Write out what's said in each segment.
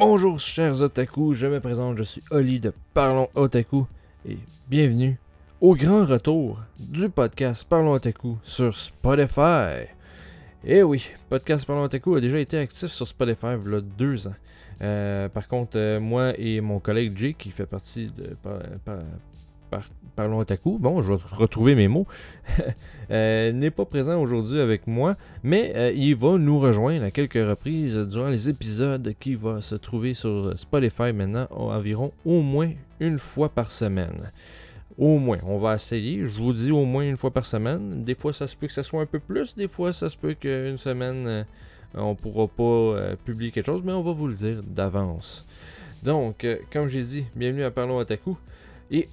Bonjour chers otaku, je me présente, je suis Oli de Parlons Otaku et bienvenue au grand retour du podcast Parlons Otaku sur Spotify. Eh oui, podcast Parlons Otaku a déjà été actif sur Spotify il y a deux ans. Euh, par contre, euh, moi et mon collègue Jake, qui fait partie de Parlons Otaku, bon, je vais retrouver mes mots, euh, n'est pas présent aujourd'hui avec moi, mais il va nous rejoindre à quelques reprises durant les épisodes qui va se trouver sur Spotify maintenant environ au moins une fois par semaine. Au moins, on va essayer. Je vous dis au moins une fois par semaine. Des fois, ça se peut que ça soit un peu plus. Des fois, ça se peut qu'une semaine, on on pourra pas euh, publier quelque chose, mais on va vous le dire d'avance. Donc, euh, comme j'ai dit, bienvenue à Parlons Otaku. Et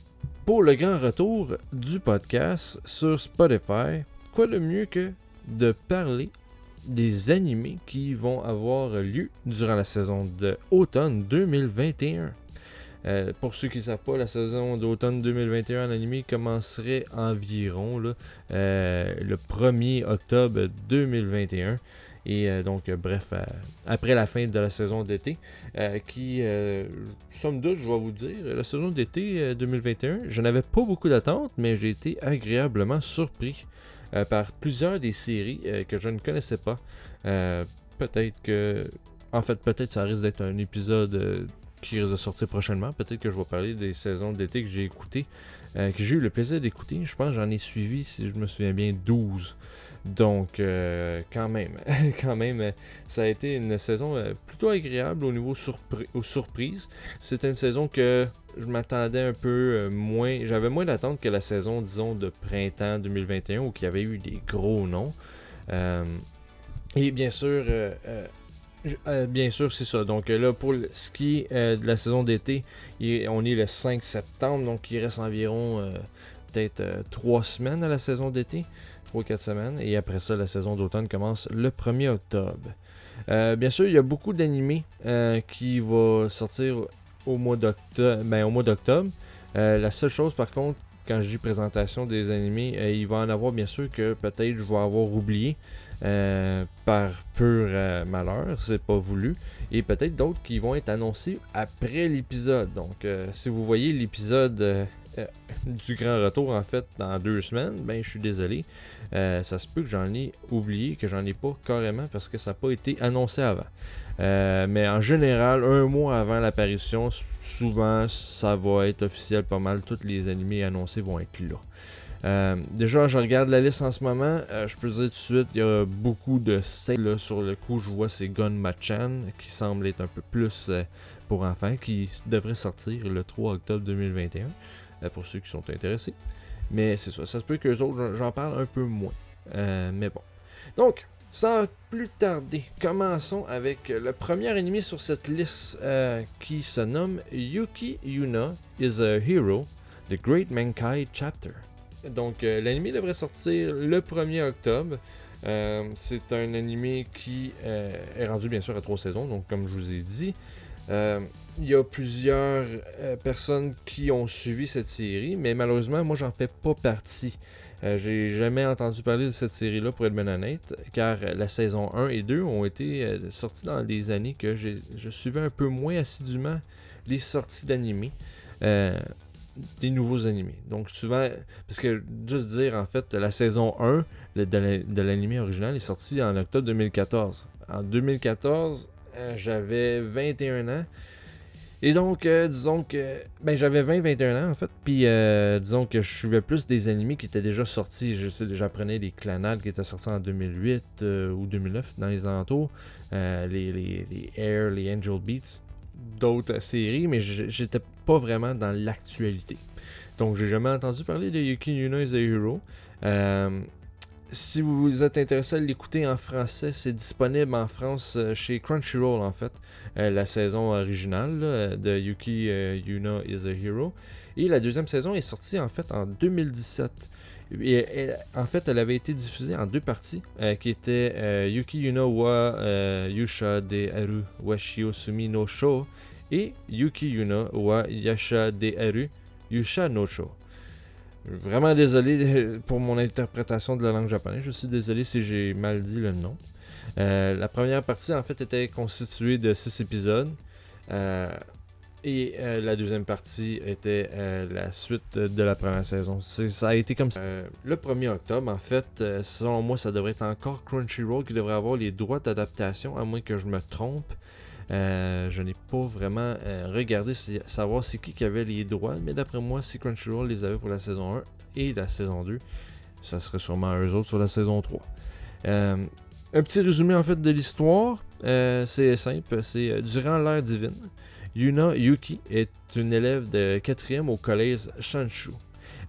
pour le grand retour du podcast sur Spotify, quoi de mieux que de parler des animés qui vont avoir lieu durant la saison de automne 2021. Euh, pour ceux qui ne savent pas, la saison d'automne 2021 en animé commencerait environ le 1er octobre 2021. Et euh, donc, euh, bref, euh, après la fin de la saison d'été, qui, somme toute, je vais vous dire, la saison d'été 2021, je n'avais pas beaucoup d'attentes, mais j'ai été agréablement surpris par plusieurs des séries que je ne connaissais pas. peut-être que, en fait, peut-être ça risque d'être un épisode qui risque de sortir prochainement. Peut-être que je vais parler des saisons d'été que j'ai écoutées, que j'ai eu le plaisir d'écouter. Je pense que j'en ai suivi, si je me souviens bien, 12. Donc, euh, quand même, quand même, ça a été une saison euh, plutôt agréable au niveau aux surprises. C'était une saison que je m'attendais un peu euh, moins, j'avais moins d'attente que la saison, disons, de printemps 2021 où il y avait eu des gros noms. et bien sûr, bien sûr, c'est ça. Donc là, pour qui est de la saison d'été, on est le 5 septembre, donc il reste environ peut-être 3 semaines à la saison d'été. 3-4 semaines. Et après ça, la saison d'automne commence le 1er octobre. Euh, bien sûr, il y a beaucoup d'animés euh, qui vont sortir au mois d'octobre. Ben, au mois d'octobre. Euh, la seule chose, par contre, quand je dis présentation des animés, il va en avoir bien sûr que peut-être je vais avoir oublié par pur malheur, c'est pas voulu. Et peut-être d'autres qui vont être annoncés après l'épisode. Donc, si vous voyez l'épisode du grand retour en fait dans deux semaines, ben je suis désolé. Euh, ça se peut que j'en ai oublié, que j'en ai pas carrément parce que ça n'a pas été annoncé avant. Euh, mais en général, un mois avant l'apparition, souvent ça va être officiel pas mal. Tous les animés annoncés vont être là. Euh, déjà, je regarde la liste en ce moment. je peux dire tout de suite, il y a beaucoup de sales. Sur le coup, je vois c'est Gun Machan qui semble être un peu plus pour enfants, qui devrait sortir le 3 octobre 2021. Euh, pour ceux qui sont intéressés. Mais c'est ça, ça se peut que les autres, j'en parle un peu moins. Euh, mais bon. Donc, sans plus tarder, commençons avec le premier ennemi sur cette liste euh, qui se nomme Yuki Yuna is a Hero, The Great Mankai Chapter. Donc, l'anime devrait sortir le 1er octobre. c'est un anime qui est rendu bien sûr à trois saisons, donc comme je vous ai dit. Euh, il y a plusieurs euh, personnes qui ont suivi cette série, mais malheureusement, moi, j'en fais pas partie. Euh, j'ai jamais entendu parler de cette série-là, pour être honnête, car la saison 1 et 2 ont été sorties dans des années que je suivais un peu moins assidûment les sorties d'animés. des nouveaux animés. Donc souvent, parce que juste dire en fait, la saison 1 de l'animé original est sortie en octobre 2014. En 2014, euh, j'avais 21 ans. Et donc, euh, disons que. Ben, j'avais 20-21 ans en fait. Puis, euh, disons que je suivais plus des animés qui étaient déjà sortis. Je sais, j'apprenais des clanades qui étaient sortis en 2008 ou 2009 dans les alentours. les, les, les, Air, les Angel Beats, d'autres séries, mais j'étais pas vraiment dans l'actualité. Donc, j'ai jamais entendu parler de Yuki Yuna is a Hero si vous êtes intéressé à l'écouter en français, c'est disponible en France euh, chez Crunchyroll en fait, euh, la saison originale euh, de Yuki Yuna is a Hero. Et la deuxième saison est sortie en fait en 2017. Et, en fait, elle avait été diffusée en deux parties, qui étaient Yuki Yuna wa Yusha de Aru wa Shiosumi no Sho et Yuki Yuna wa Yasha de Aru Yusha no Sho. Vraiment désolé pour mon interprétation de la langue japonaise. Je suis désolé si j'ai mal dit le nom. Euh, la première partie, en fait, était constituée de 6 épisodes. et la deuxième partie était la suite de la première saison. Ça a été comme ça. le 1er octobre, en fait, selon moi, ça devrait être encore Crunchyroll qui devrait avoir les droits d'adaptation, à moins que je me trompe. Euh, je n'ai pas vraiment euh, regardé savoir c'est qui qui avait les droits, mais d'après moi, si Crunchyroll les avait pour la saison 1 et la saison 2, ça serait sûrement eux autres sur la saison 3. Euh, un petit résumé en fait de l'histoire, c'est simple, c'est durant l'ère divine, Yuna Yuki est une élève de 4e au collège Shanshu.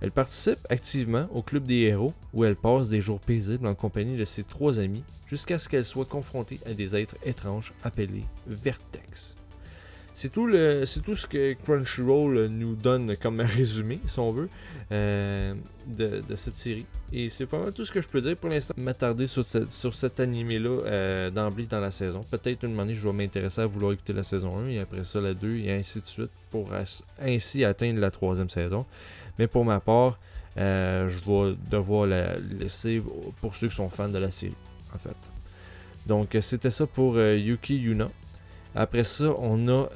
Elle participe activement au club des héros où elle passe des jours paisibles en compagnie de ses trois amis jusqu'à ce qu'elle soit confrontée à des êtres étranges appelés Vertex. C'est tout, ce que Crunchyroll nous donne comme résumé, si on veut, euh, de, cette série. Et c'est pas mal tout ce que je peux dire pour l'instant. M'attarder sur, sur cet animé-là euh, d'emblée dans la saison. Peut-être une année, je vais m'intéresser à vouloir écouter la saison 1 et après ça la 2 et ainsi de suite pour ainsi atteindre la troisième saison. Mais pour ma part, euh, je vais devoir la laisser pour ceux qui sont fans de la série en fait. Donc, euh, c'était ça pour euh, Yuki Yuna. Après ça, on a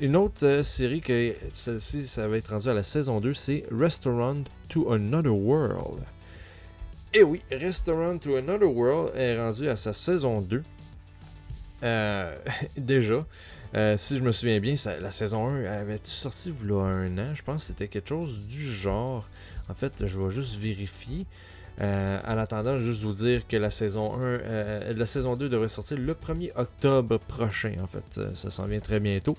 une autre série que celle-ci, ça va être rendu à la saison 2, c'est Restaurant to Another World. Et oui, Restaurant to Another World est rendu à sa saison 2. déjà, si je me souviens bien, la saison 1 avait sorti il y a un an. Je pense que c'était quelque chose du genre. En fait, je vais juste vérifier. Euh, en attendant, juste vous dire que la saison 1, euh, la saison 2 devrait sortir le 1er octobre prochain. En fait, euh, ça s'en vient très bientôt.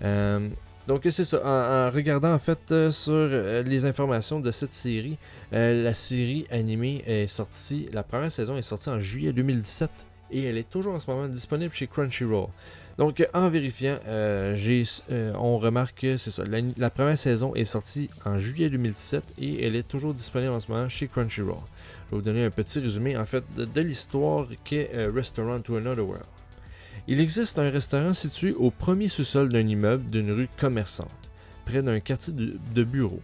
donc c'est ça. En, regardant en fait sur les informations de cette série, la série animée est sortie. La première saison est sortie en juillet 2017 et elle est toujours en ce moment disponible chez Crunchyroll. Donc, en vérifiant, euh, euh, on remarque que c'est ça. La, première saison est sortie en juillet 2017 et elle est toujours disponible en ce moment chez Crunchyroll. Je vais vous donner un petit résumé en fait de, l'histoire qu'est euh, Restaurant to Another World. Il existe un restaurant situé au premier sous-sol d'un immeuble d'une rue commerçante, près d'un quartier de, bureaux.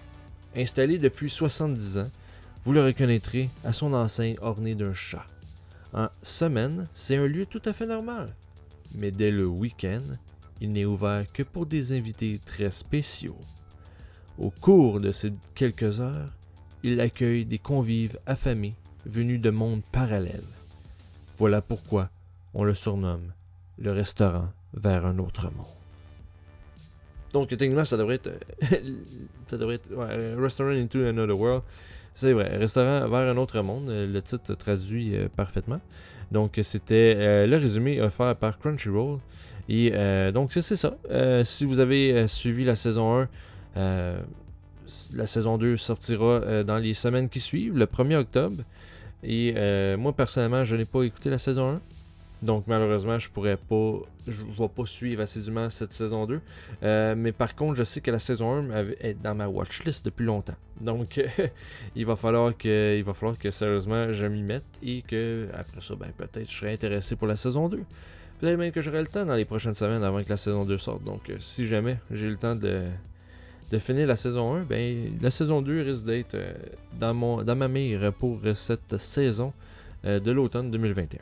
Installé depuis 70 ans, vous le reconnaîtrez à son enseigne ornée d'un chat. En semaine, c'est un lieu tout à fait normal mais dès le week-end, il n'est ouvert que pour des invités très spéciaux. Au cours de ces quelques heures, il accueille des convives affamés venus de mondes parallèles. Voilà pourquoi on le surnomme le restaurant vers un autre monde. Donc, techniquement, ça devrait être. ça devrait être. Restaurant into Another World. C'est vrai, restaurant vers un autre monde. Le titre traduit euh, parfaitement. Donc, c'était euh, le résumé offert par Crunchyroll. Et euh, donc, c'est ça. Euh, si vous avez suivi la saison 1, la saison 2 sortira dans les semaines qui suivent, le 1er octobre. Et moi, personnellement, je n'ai pas écouté la saison 1. Donc malheureusement, je pourrais pas, je vais pas suivre assidûment cette saison 2. Euh, mais par contre, je sais que la saison 1 est dans ma watchlist depuis longtemps. Donc il va falloir que, il va falloir que sérieusement je m'y mette et que après ça, ben peut-être je serai intéressé pour la saison 2. Peut-être même que j'aurai le temps dans les prochaines semaines avant que la saison 2 sorte. Donc euh, si jamais j'ai le temps de, finir la saison 1, ben la saison 2 risque d'être euh, dans, dans ma mire pour cette saison de l'automne 2021.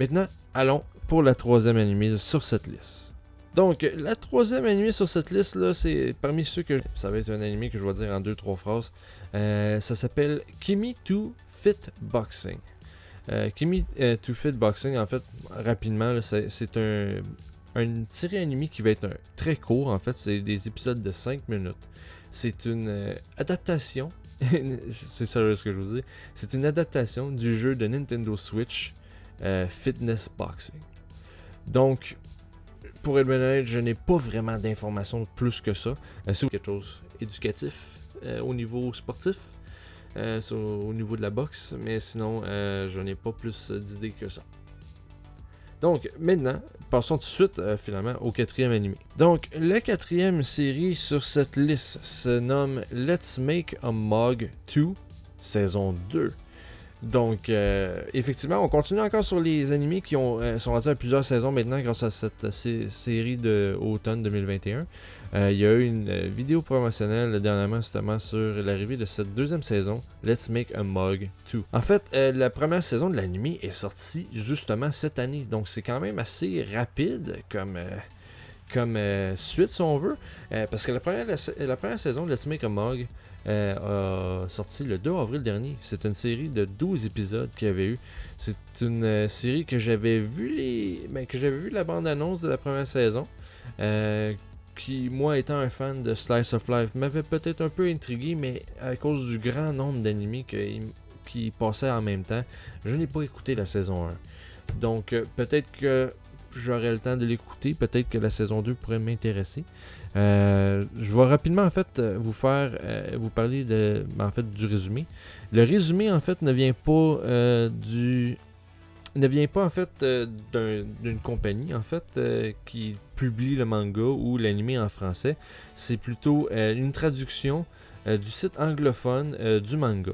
Maintenant, allons pour la troisième animée sur cette liste. Donc, la troisième animée sur cette liste, là, c'est parmi ceux que. Ça va être un animé que je vais dire en deux, trois phrases. Euh, ça s'appelle Kimi to Fit Boxing. Euh, Kimi euh, to Fit Boxing, en fait, rapidement, c'est un, une série animée qui va être très court. En fait, c'est des épisodes de 5 minutes. C'est une adaptation. c'est sérieux ce que je vous dis. C'est une adaptation du jeu de Nintendo Switch euh, fitness boxing. Donc, pour être honnête, je n'ai pas vraiment d'informations plus que ça. Euh, c'est quelque chose éducatif euh, au niveau sportif, au niveau de la boxe, mais sinon, je n'ai pas plus d'idées que ça. Donc, maintenant, passons tout de suite, finalement, au quatrième animé. Donc, la quatrième série sur cette liste se nomme Let's Make a Mug 2, saison 2. Donc, euh, effectivement, on continue encore sur les animés qui ont, euh, sont rendus à plusieurs saisons maintenant grâce à cette série de automne 2021. Euh, il y a eu une vidéo promotionnelle dernièrement justement sur l'arrivée de cette deuxième saison, Let's Make a Mug 2. En fait, la première saison de l'animé est sortie justement cette année, donc c'est quand même assez rapide comme comme suite, si on veut. parce que la première, la, première saison de Let's Make a Mug a sorti le 2 avril dernier. C'est une série de 12 épisodes qu'il y avait eu. C'est une série que j'avais vu les. Ben, que j'avais vu la bande-annonce de la première saison qui, moi étant un fan de Slice of Life, m'avait peut-être un peu intrigué, mais à cause du grand nombre d'animés qui passaient en même temps, je n'ai pas écouté la saison 1. Donc euh, peut-être que j'aurai le temps de l'écouter, peut-être que la saison 2 pourrait m'intéresser. Euh, je vais rapidement en fait euh, vous faire vous parler de en fait du résumé. Le résumé en fait ne vient pas du ne vient pas en fait euh, d'une compagnie en fait euh, qui publie le manga ou l'anime en français. C'est plutôt euh, une traduction du site anglophone du manga.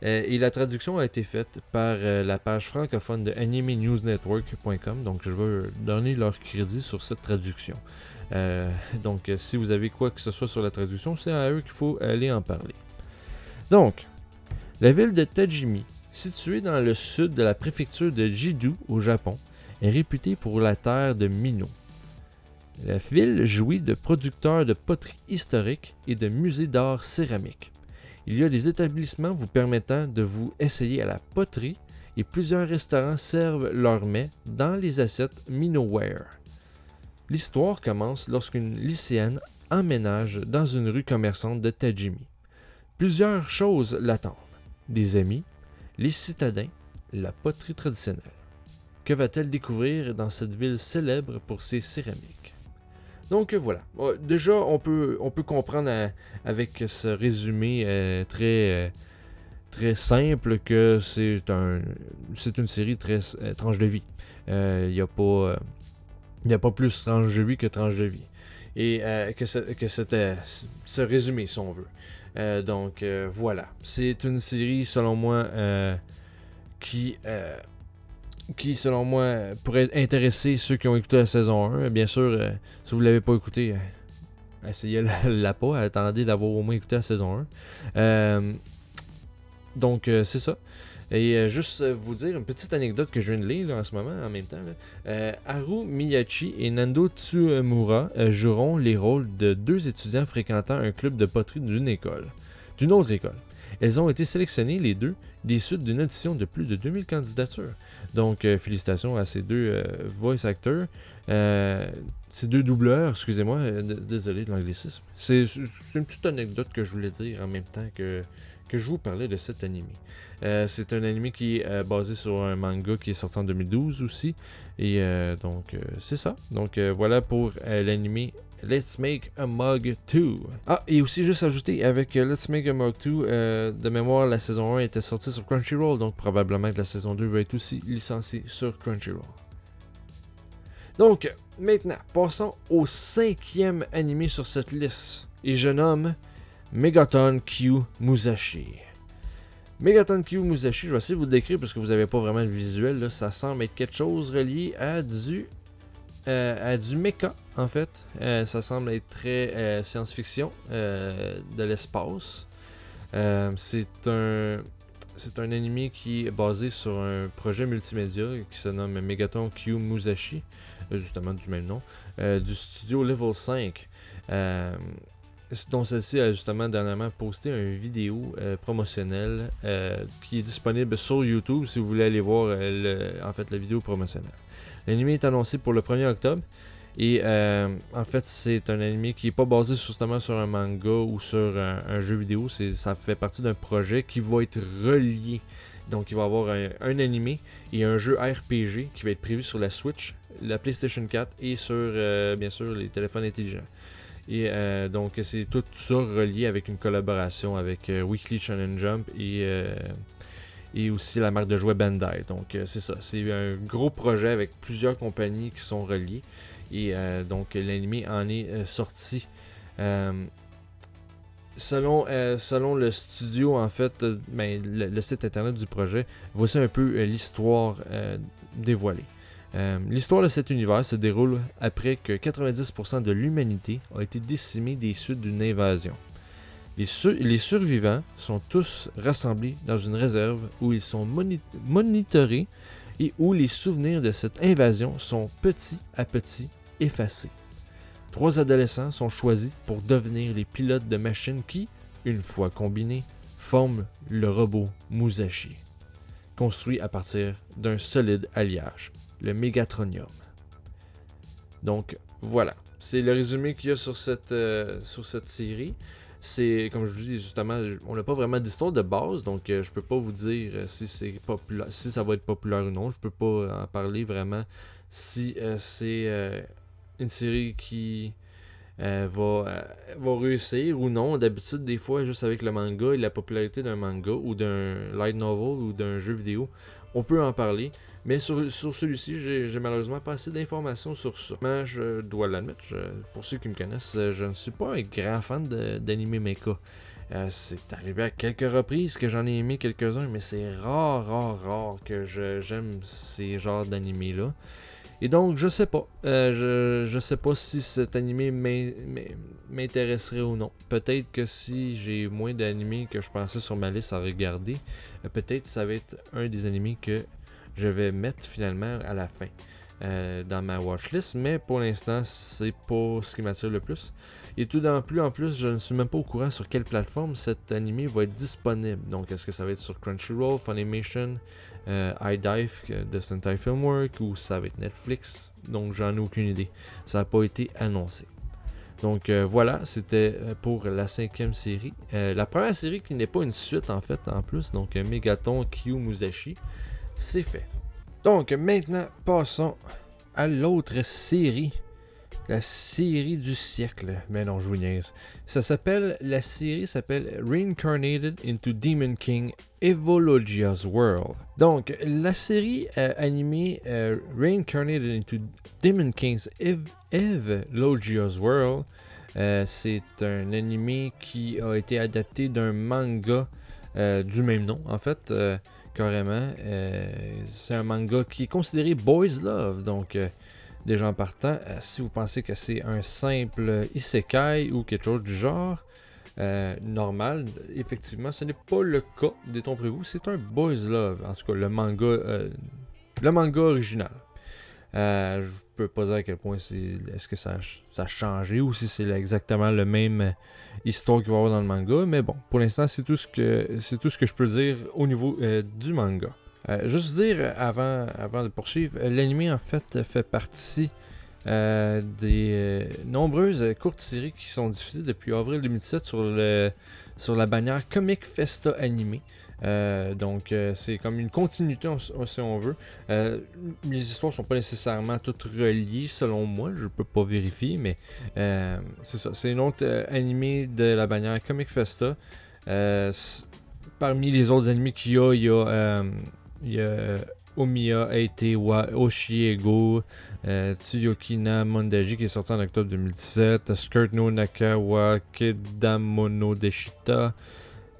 et la traduction a été faite par la page francophone de animenewsnetwork.com. Donc je veux donner leur crédit sur cette traduction. Donc si vous avez quoi que ce soit sur la traduction, c'est à eux qu'il faut aller en parler. Donc, la ville de Tajimi Située dans le sud de la préfecture de Jidu au Japon, est réputée pour la terre de Mino. La ville jouit de producteurs de poterie historique et de musées d'art céramique. Il y a des établissements vous permettant de vous essayer à la poterie et plusieurs restaurants servent leurs mets dans les assiettes Minoware. L'histoire commence lorsqu'une lycéenne emménage dans une rue commerçante de Tajimi. Plusieurs choses l'attendent. Des amis, les citadins, la poterie traditionnelle. Que va-t-elle découvrir dans cette ville célèbre pour ses céramiques? Donc voilà. Déjà, on peut, on peut comprendre euh, avec ce résumé euh, très, euh, très simple que c'est un, une série très tranche de vie. Il n'y a pas, il a pas plus tranche de vie que tranche de vie. Et que, c'était ce résumé, si on veut. Euh, donc euh, voilà. C'est une série, selon moi, euh, qui, qui, selon moi, pourrait intéresser ceux qui ont écouté la saison 1. Bien sûr, si vous ne l'avez pas écouté, essayez la, pas. Attendez d'avoir au moins écouté la saison 1. donc c'est ça. Et euh, juste euh, vous dire une petite anecdote que je viens de lire en ce moment en même temps. Euh, Haru Miyachi et Nando Tsumura joueront les rôles de deux étudiants fréquentant un club de poterie d'une école, d'une autre école. Elles ont été sélectionnées les deux des suites d'une audition de plus de 2000 candidatures. Donc félicitations à ces deux voice actors, ces deux doubleurs, excusez-moi, désolé de l'anglicisme. C'est une petite anecdote que je voulais dire en même temps que que je vous parlais de cet anime. Euh, c'est un anime qui est euh, basé sur un manga qui est sorti en 2012 aussi. Et euh, donc, c'est ça. Donc, voilà pour l'anime Let's Make a Mug 2. Ah, et aussi juste ajouter, avec Let's Make a Mug 2, de mémoire, la saison 1 était sortie sur Crunchyroll. Donc, probablement que la saison 2 va être aussi licenciée sur Crunchyroll. Donc, maintenant, passons au cinquième anime sur cette liste. Et je nomme Megaton Q Musashi. Megaton Q Musashi, je vais essayer de vous le décrire parce que vous n'avez pas vraiment le visuel. Ça semble être quelque chose relié à du, euh, à du mecha en fait. Euh, ça semble être très euh, science-fiction de l'espace. c'est un. C'est un anime qui est basé sur un projet multimédia qui se nomme Megaton Q Musashi, justement du même nom, du studio Level 5 dont celle-ci a justement dernièrement posté une vidéo euh, promotionnelle euh, qui est disponible sur YouTube si vous voulez aller voir euh, la vidéo promotionnelle. L'anime est annoncé pour le 1er octobre et en fait c'est un anime qui n'est pas basé justement sur un manga ou sur un, jeu vidéo, ça fait partie d'un projet qui va être relié. Donc il va y avoir un, un animé et un jeu RPG qui va être prévu sur la Switch, la PlayStation 4 et sur bien sûr les téléphones intelligents. Et euh, donc, c'est tout ça relié avec une collaboration avec euh, Weekly Challenge Jump et, euh, et aussi la marque de jouets Bandai. Donc, c'est ça. C'est un gros projet avec plusieurs compagnies qui sont reliées. Et donc, l'anime en est sorti. Selon, selon, le studio, en fait, ben, le, site internet du projet, voici un peu l'histoire dévoilée. Euh, l'histoire de cet univers se déroule après que 90% de l'humanité a été décimée des suites d'une invasion. Les, survivants sont tous rassemblés dans une réserve où ils sont monitorés et où les souvenirs de cette invasion sont petit à petit effacés. Trois adolescents sont choisis pour devenir les pilotes de machines qui, une fois combinés, forment le robot Musashi, construit à partir d'un solide alliage, le Megatronium. Donc voilà, c'est le résumé qu'il y a sur cette, euh, sur cette série. C'est, comme je vous dis justement, on n'a pas vraiment d'histoire de base, donc euh, je peux pas vous dire euh, si, c'est si ça va être populaire ou non. Je peux pas en parler vraiment si c'est une série qui va, va réussir ou non. D'habitude, des fois, juste avec le manga et la popularité d'un manga ou d'un light novel ou d'un jeu vidéo, on peut en parler. Mais sur, celui-ci, j'ai malheureusement pas assez d'informations sur ça. Mais je dois l'admettre, pour ceux qui me connaissent, je ne suis pas un grand fan d'anime mecha. Euh, c'est arrivé à quelques reprises que j'en ai aimé quelques-uns, mais c'est rare, rare, rare que j'aime ces genres d'animés-là. Et donc, je sais pas. Euh, je, sais pas si cet animé m'intéresserait ou non. Peut-être que si j'ai moins d'animés que je pensais sur ma liste à regarder, euh, peut-être ça va être un des animés que je vais mettre finalement à la fin euh, dans ma watchlist. Mais pour l'instant, c'est pas ce qui m'attire le plus. Et tout d'un plus en plus, je ne suis même pas au courant sur quelle plateforme cet animé va être disponible. Donc, est-ce que ça va être sur Crunchyroll, Funimation, euh, iDive de Sentai Filmwork ou ça va être Netflix. Donc, j'en ai aucune idée. Ça n'a pas été annoncé. Donc euh, voilà, c'était euh, pour la cinquième série. la première série qui n'est pas une suite en fait en plus, donc Megaton Kyu Musashi, c'est fait. Donc maintenant, passons à l'autre série la série du siècle. Mais non, je. Ça s'appelle, la série s'appelle Reincarnated into Demon King Evologia's World. Donc, la série euh, animée euh, Reincarnated into Demon King's Evologia's World, euh, c'est un animé qui a été adapté d'un manga du même nom, en fait, carrément. c'est un manga qui est considéré Boys Love, donc Déjà en partant, euh, si vous pensez que c'est un simple isekai ou quelque chose du genre, euh, normal, effectivement, ce n'est pas le cas, détromperez-vous, c'est un boys love, en tout cas le manga, euh, le manga original. Je je peux pas dire à quel point est-ce que ça, ça a changé ou si c'est exactement le même histoire qu'il va y avoir dans le manga, mais bon, pour l'instant c'est tout ce c'est tout ce que je peux dire au niveau du manga. Euh, juste dire avant, avant de poursuivre, euh, l'anime en fait fait partie euh, des nombreuses courtes séries qui sont diffusées depuis avril 2017 sur, le, sur la bannière Comic Festa Animé. donc c'est comme une continuité si on veut. les histoires sont pas nécessairement toutes reliées selon moi, je peux pas vérifier, mais c'est ça. C'est une autre animé de la bannière Comic Festa. parmi les autres animés qu'il y a, il y a il y a Omiya Eitewa Oshiego, euh, Tsuyokina Mondaji qui est sorti en octobre 2017, Skirt no Nakawa Kedamono Deshita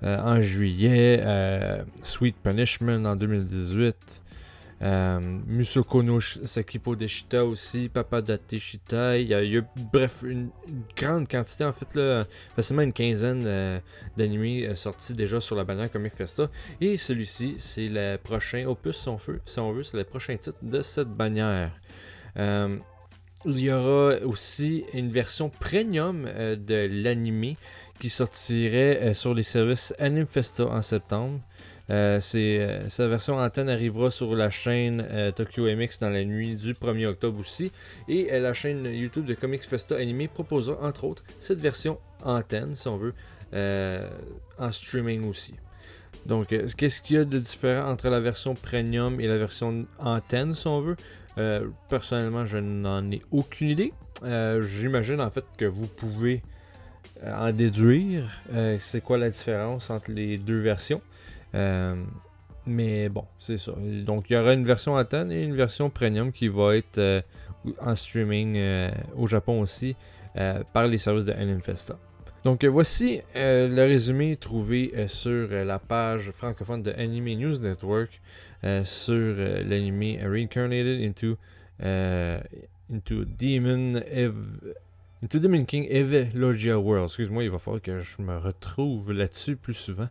euh, en juillet, euh, Sweet Punishment en 2018, euh, Musoko Sakipo Deshita aussi, Papa Date Shita. Il y, a, bref, une, grande quantité, en fait, là, facilement une quinzaine euh, d'animés euh, sortis déjà sur la bannière Comic Festa. Et celui-ci, c'est le prochain opus, si on veut, si on veut c'est le prochain titre de cette bannière. il y aura aussi une version premium de l'animé qui sortirait sur les services Anime Festa en septembre. Euh, euh, sa version antenne arrivera sur la chaîne euh, Tokyo MX dans la nuit du 1er octobre aussi. Et la chaîne YouTube de Comics Festa Animé proposera entre autres cette version antenne, si on veut, en streaming aussi. Donc, qu'est-ce qu'il y a de différent entre la version premium et la version antenne, si on veut? Personnellement, je n'en ai aucune idée. J'imagine en fait que vous pouvez en déduire c'est quoi la différence entre les deux versions. Euh, mais bon, c'est ça. Donc, il y aura une version Atan et une version Premium qui va être euh, en streaming euh, au Japon aussi par les services de Anime Festa. Donc, voici le résumé trouvé sur la page francophone de Anime News Network sur l'anime Reincarnated into, into Demon Into Demon King Logia World. Excuse-moi, il va falloir que je me retrouve là-dessus plus souvent.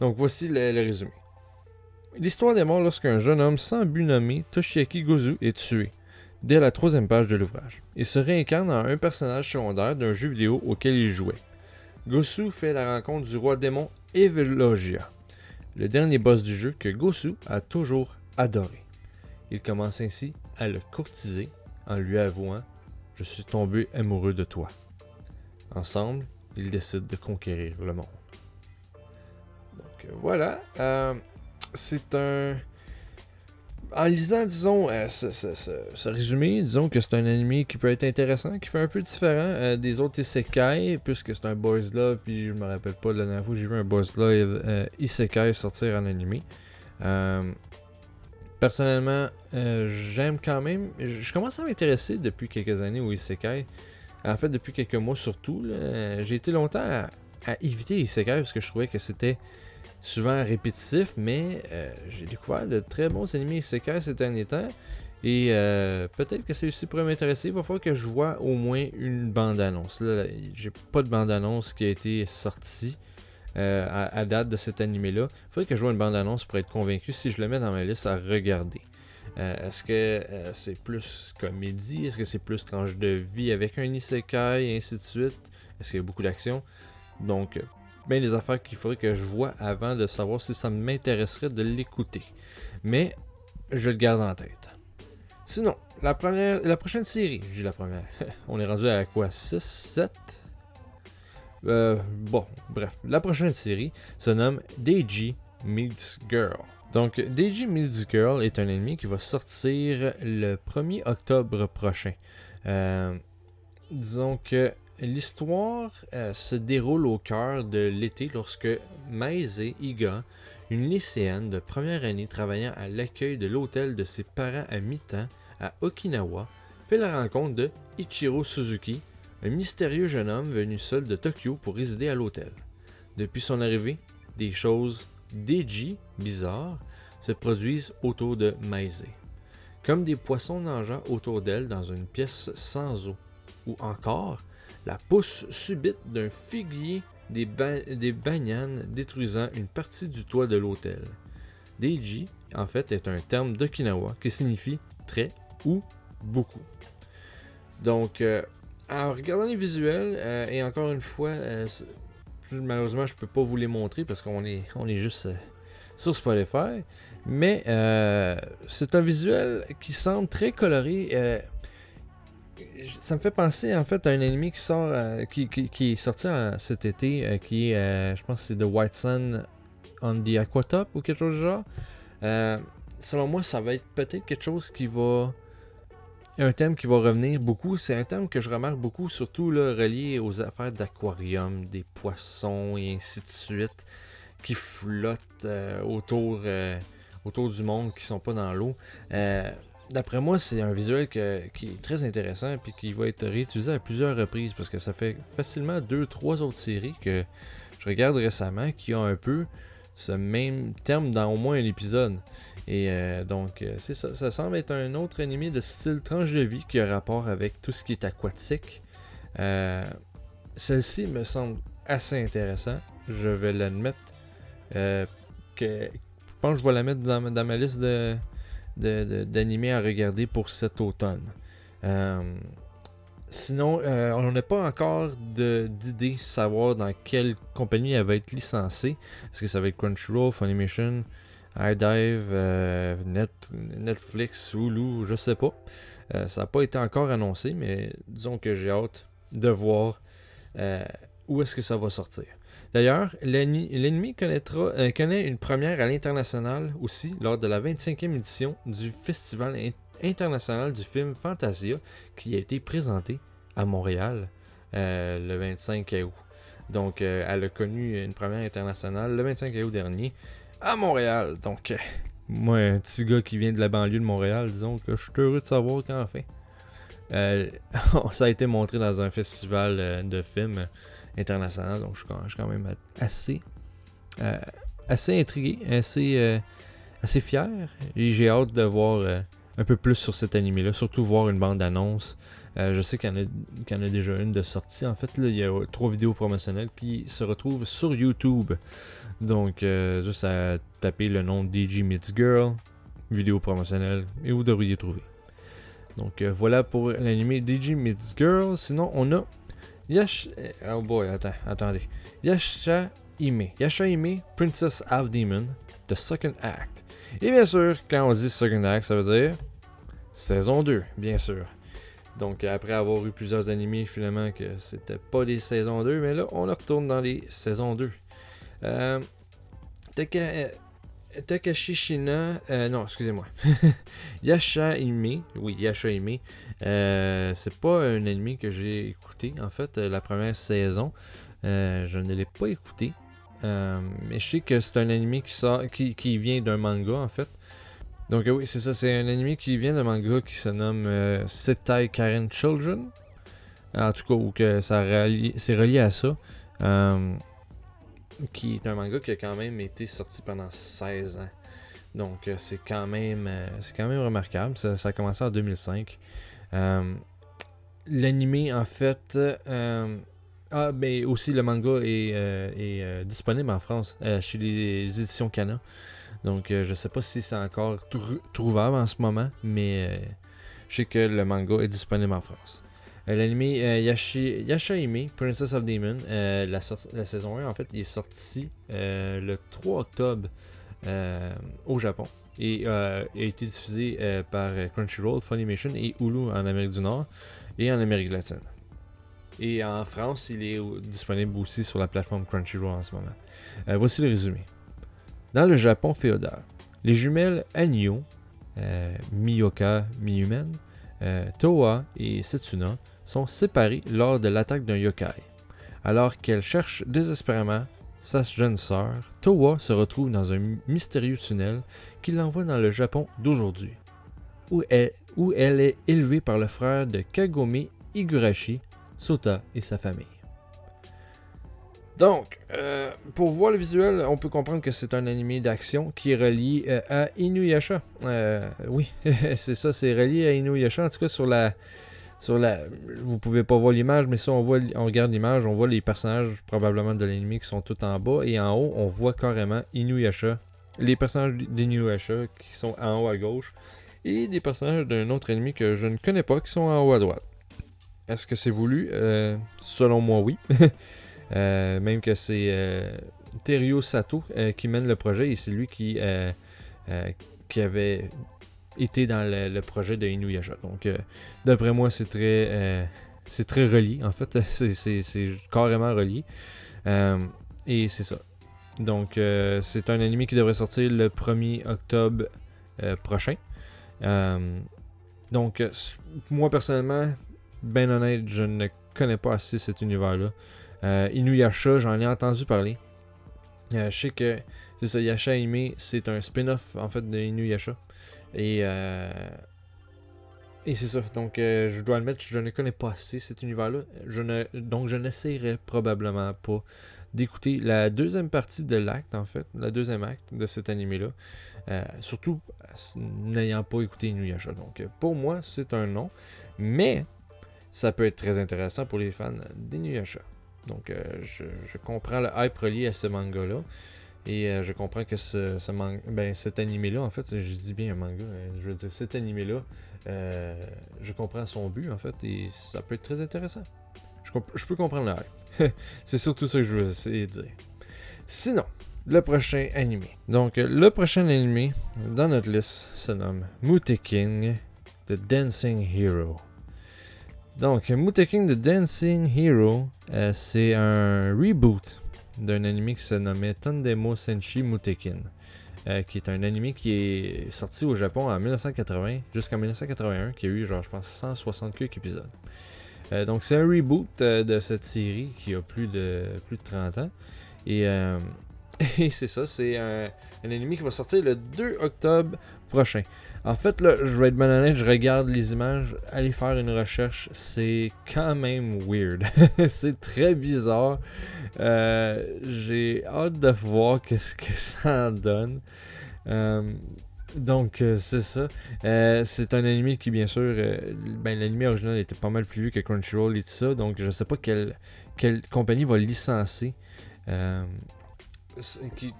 Donc voici le, résumé. L'histoire démarre lorsqu'un jeune homme sans but nommé Toshiaki Gozu est tué. dès la troisième page de l'ouvrage. Il se réincarne en un personnage secondaire d'un jeu vidéo auquel il jouait. Gosu fait la rencontre du roi démon Evelogia, le dernier boss du jeu que Gosu a toujours adoré. Il commence ainsi à le courtiser en lui avouant Je suis tombé amoureux de toi. Ensemble, ils décident de conquérir le monde. Donc voilà, euh, c'est un en lisant, disons, euh, ce, résumé, disons que c'est un anime qui peut être intéressant, qui fait un peu différent euh, des autres isekai, puisque c'est un boys love, puis je me rappelle pas de la dernière j'ai vu un boys love euh, isekai sortir en anime. Personnellement, j'aime quand même. Je commence à m'intéresser depuis quelques années au isekai. En fait, depuis quelques mois surtout. J'ai été longtemps à, à éviter isekai parce que je trouvais que c'était souvent répétitif, mais euh, j'ai découvert de très bons animés isekai ces derniers temps. Et euh, peut-être que celui-ci pourrait m'intéresser. Il va falloir que je vois au moins une bande-annonce. Là, j'ai pas de bande-annonce qui a été sortie euh, à, date de cet animé-là. Il faudrait que je vois une bande-annonce pour être convaincu si je le mets dans ma liste à regarder. Est-ce que c'est plus comédie? Est-ce que c'est plus tranche de vie avec un isekai et ainsi de suite? Est-ce qu'il y a beaucoup d'action? Donc, bien des affaires qu'il faudrait que je vois avant de savoir si ça m'intéresserait de l'écouter. Mais je le garde en tête. Sinon, la, première, la prochaine série, j'ai la première. On est rendu à quoi? 6, 7 euh, Bon, bref. La prochaine série se nomme Deiji Meets Girl. Donc, Deiji Meets Girl est un ennemi qui va sortir le 1er octobre prochain. Euh, disons que L'histoire euh, se déroule au cœur de l'été lorsque Maise Iga, une lycéenne de première année travaillant à l'accueil de l'hôtel de ses parents à mi-temps à Okinawa, fait la rencontre de Ichiro Suzuki, un mystérieux jeune homme venu seul de Tokyo pour résider à l'hôtel. Depuis son arrivée, des choses Deji bizarres se produisent autour de Maise, comme des poissons nageant autour d'elle dans une pièce sans eau, ou encore la pousse subite d'un figuier des, bananes détruisant une partie du toit de l'hôtel. Deiji, en fait, est un terme d'Okinawa qui signifie très ou beaucoup. Donc, euh, en regardant les visuels, euh, et encore une fois, euh, malheureusement, je peux pas vous les montrer parce qu'on est, on est juste sur Spotify. Mais c'est un visuel qui semble très coloré ça me fait penser en fait à un ennemi qui sort euh, qui, est sorti cet été euh, qui est euh, je pense c'est The White Sun on the Aquatop ou quelque chose du genre. selon moi ça va être peut-être quelque chose qui va un thème qui va revenir beaucoup. C'est un thème que je remarque beaucoup, surtout là, relié aux affaires d'aquarium, des poissons et ainsi de suite, qui flottent autour, autour du monde, qui sont pas dans l'eau. D'après moi, c'est un visuel qui est très intéressant et qui va être réutilisé à plusieurs reprises parce que ça fait facilement deux, trois autres séries que je regarde récemment qui ont un peu ce même terme dans au moins un épisode. Et euh, donc, euh, c'est ça. Ça semble être un autre animé de style tranche de vie qui a rapport avec tout ce qui est aquatique. Euh, celle-ci me semble assez intéressant. Je vais l'admettre. je pense que je vais la mettre dans ma liste de, d'animés à regarder pour cet automne. Sinon, on n'a pas encore d'idée savoir dans quelle compagnie elle va être licenciée. Est-ce que ça va être Crunchyroll, Funimation, iDive, euh, Net, Netflix, Hulu, je sais pas. ça n'a pas été encore annoncé, mais disons que j'ai hâte de voir où est-ce que ça va sortir. D'ailleurs, l'ennemi euh, connaît une première à l'international aussi lors de la 25e édition du Festival international du film Fantasia qui a été présenté à Montréal euh, le 25 août. Donc, euh, elle a connu une première internationale le 25 août dernier à Montréal. Donc, moi, un petit gars qui vient de la banlieue de Montréal, disons que je suis heureux de savoir qu'en fait, ça a été montré dans un festival de films international. Donc, je suis quand, même assez, euh, assez intrigué, assez, euh, assez fier. Et j'ai hâte de voir euh, un peu plus sur cet anime-là, surtout voir une bande-annonce. je sais qu'il y, en a déjà une de sortie. En fait, là, il y a trois vidéos promotionnelles qui se retrouvent sur YouTube. Donc, juste à taper le nom DJ Meets Girl, vidéo promotionnelle, et vous devriez trouver. Donc voilà pour l'anime DJ Meets Girl. Sinon, on a Yash... Oh boy, attends, attendez. Yasha Ime. Yasha Ime, Princess Half Demon, The Second Act. Et bien sûr, quand on dit Second Act, ça veut dire saison 2, bien sûr. Donc après avoir eu plusieurs animés, finalement, que c'était pas des saisons 2, mais là, on retourne dans les saisons 2. Euh, Takashi Shina, euh, non, excusez-moi. Yasha Ime, oui, Yasha Ime. Euh, c'est pas un anime que j'ai écouté, en fait, la première saison. je ne l'ai pas écouté. mais je sais que c'est un anime qui, sort, vient d'un manga, en fait. Donc oui, c'est ça, c'est un anime qui vient d'un manga qui se nomme euh, Setai Karen Children. En tout cas, ou que ça relié à ça. Euh, qui est un manga qui a quand même été sorti pendant 16 ans. Donc euh, c'est quand même c'est quand même remarquable. Ça, a commencé en 2005. L'anime en fait ah ben aussi le manga est, est disponible en France chez les éditions Cana. Donc, euh, je sais pas si c'est encore trouvable en ce moment, mais euh, je sais que le manga est disponible en France. Euh, L'anime Yasha Ime, Princess of Demon, la, saison 1, en fait, est sorti le 3 octobre au Japon et a été diffusé par Crunchyroll, Funimation et Hulu en Amérique du Nord et en Amérique latine. Et en France, il est disponible aussi sur la plateforme Crunchyroll en ce moment. voici le résumé. Dans le Japon féodal, les jumelles Anyo, euh, Miyoka mi euh, Toa et Setsuna sont séparées lors de l'attaque d'un yokai. Alors qu'elle cherche désespérément sa jeune sœur, Towa se retrouve dans un mystérieux tunnel qui l'envoie dans le Japon d'aujourd'hui, où elle, est élevée par le frère de Kagome Higurashi, Sota et sa famille. Donc, euh, pour voir le visuel, on peut comprendre que c'est un animé d'action qui est relié euh, à Inuyasha. Euh, oui, c'est ça, c'est relié à Inuyasha. En tout cas, sur la, sur la, vous pouvez pas voir l'image, mais si on voit, on regarde l'image, on voit les personnages probablement de l'anime qui sont tout en bas et en haut, on voit carrément Inuyasha, les personnages d'Inuyasha qui sont en haut à gauche et des personnages d'un autre ennemi que je ne connais pas qui sont en haut à droite. Est-ce que c'est voulu? Selon moi, oui. Euh, même que c'est euh, Terio Sato euh, qui mène le projet et c'est lui qui, qui avait été dans le, projet de Inuyasha. Donc, d'après moi, c'est très, c'est très relié. En fait, c'est carrément relié. et c'est ça. Donc, c'est un anime qui devrait sortir le 1er octobre prochain. donc, moi personnellement, ben honnête, je ne connais pas assez cet univers-là. Euh, Inuyasha, j'en ai entendu parler. Euh, je sais que c'est Yasha Ime, c'est un spin-off en fait de Inuyasha. Et, euh, et c'est ça. Donc je dois admettre, je ne connais pas assez cet univers-là. Je donc je n'essaierai probablement pas d'écouter la deuxième partie de l'acte en fait, la deuxième acte de cet animé-là. surtout n'ayant pas écouté Inuyasha. Donc pour moi, c'est un nom. Mais ça peut être très intéressant pour les fans d'Inuyasha. Donc, euh, je, comprends le hype relié à ce manga-là. Et euh, je comprends que ce, ben, cet animé-là, en fait, je dis bien un manga, hein, je veux dire, cet animé-là, euh, je comprends son but, en fait, et ça peut être très intéressant. Je, peux comprendre le hype. C'est surtout ça que je veux essayer de dire. Sinon, le prochain animé. Donc, le prochain animé dans notre liste se nomme Mute King, The Dancing Hero. Donc, Muteking the Dancing Hero, euh, c'est un reboot d'un anime qui se nommait Tandemo Senshi Mutekin, euh, qui est un anime qui est sorti au Japon en 1980 jusqu'en 1981, qui a eu, genre, je pense, 160 épisodes. Euh, donc, c'est un reboot de cette série qui a plus de, plus de 30 ans. Et, c'est ça, c'est un anime qui va sortir le 2 octobre prochain. En fait, là, je vais être bien honnête, je regarde les images, aller faire une recherche, c'est quand même weird. c'est très bizarre. Euh, j'ai hâte de voir qu'est-ce que ça en donne. Euh, donc, euh, c'est ça. c'est un anime qui, bien sûr, ben, l'anime original était pas mal plus vieux que Crunchyroll et tout ça. Donc, je sais pas quelle, quelle compagnie va licencer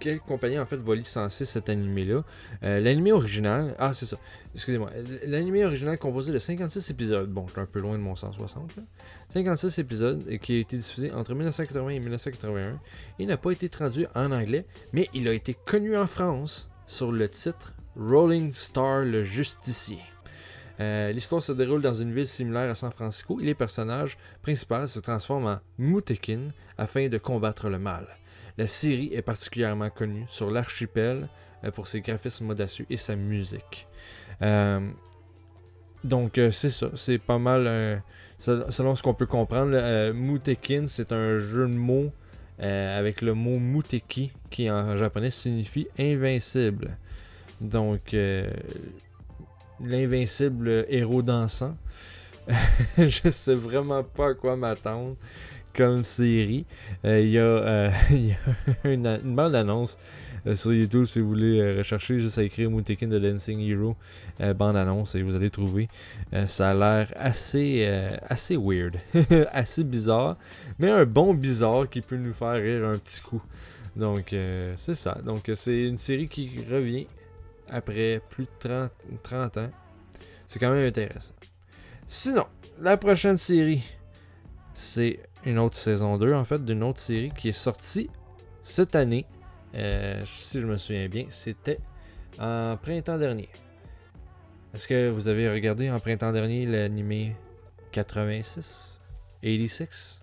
quelle compagnie en fait va licencier cet animé-là? Euh, l'animé original, ah c'est ça, excusez-moi, l'animé original composé de 56 épisodes, bon je suis un peu loin de mon 160, là. 56 épisodes qui a été diffusé entre 1980 et 1981. Il n'a pas été traduit en anglais, mais il a été connu en France sur le titre Rolling Star le Justicier. Euh, l'histoire se déroule dans une ville similaire à San Francisco et les personnages principaux se transforment en Mutekin afin de combattre le mal. La série est particulièrement connue sur l'archipel euh, pour ses graphismes audacieux et sa musique. Euh, donc c'est ça, c'est pas mal, selon ce qu'on peut comprendre, Mutekin c'est un jeu de mots avec le mot Muteki qui en japonais signifie invincible. Donc l'invincible héros dansant. je sais vraiment pas à quoi m'attendre comme série. Euh, il y, euh, a une, bande-annonce euh, sur YouTube si vous voulez rechercher, juste à écrire Moontaken de Dancing Hero bande-annonce et vous allez trouver. ça a l'air assez, assez weird, assez bizarre, mais un bon bizarre qui peut nous faire rire un petit coup. Donc c'est ça. Donc c'est une série qui revient après plus de 30, 30 ans. C'est quand même intéressant. Sinon, la prochaine série, c'est une autre saison 2, en fait, d'une autre série qui est sortie cette année. Euh, si je me souviens bien, c'était en printemps dernier. Est-ce que vous avez regardé en printemps dernier l'animé 86 86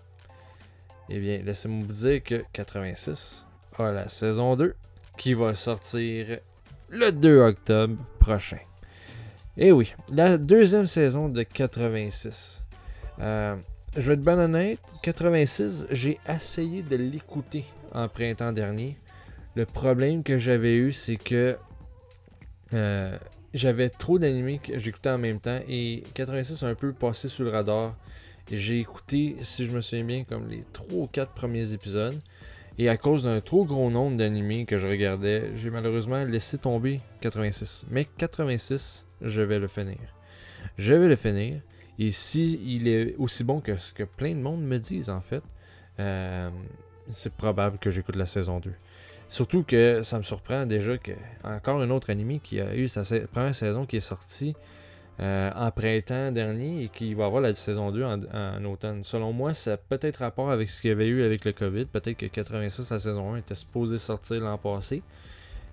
Eh bien, laissez-moi vous dire que 86 a la saison 2 qui va sortir le 2 octobre prochain. Et eh oui, la deuxième saison de 86. Euh, je vais être bien honnête, 86, j'ai essayé de l'écouter en printemps dernier. Le problème que j'avais eu, c'est que euh, j'avais trop d'animés que j'écoutais en même temps et 86 a un peu passé sous le radar. J'ai écouté, si je me souviens bien, comme les 3 ou 4 premiers épisodes. Et à cause d'un trop gros nombre d'animés que je regardais, j'ai malheureusement laissé tomber 86. Mais 86, je vais le finir. Je vais le finir. Et si il est aussi bon que ce que plein de monde me disent, en fait, euh, c'est probable que j'écoute la saison 2. Surtout que ça me surprend déjà que encore un autre anime qui a eu sa première saison qui est sortie euh, en printemps dernier et qui va avoir la saison 2 en, automne. Selon moi, ça a peut-être rapport avec ce qu'il y avait eu avec le COVID. Peut-être que 86, la saison 1 était supposée sortir l'an passé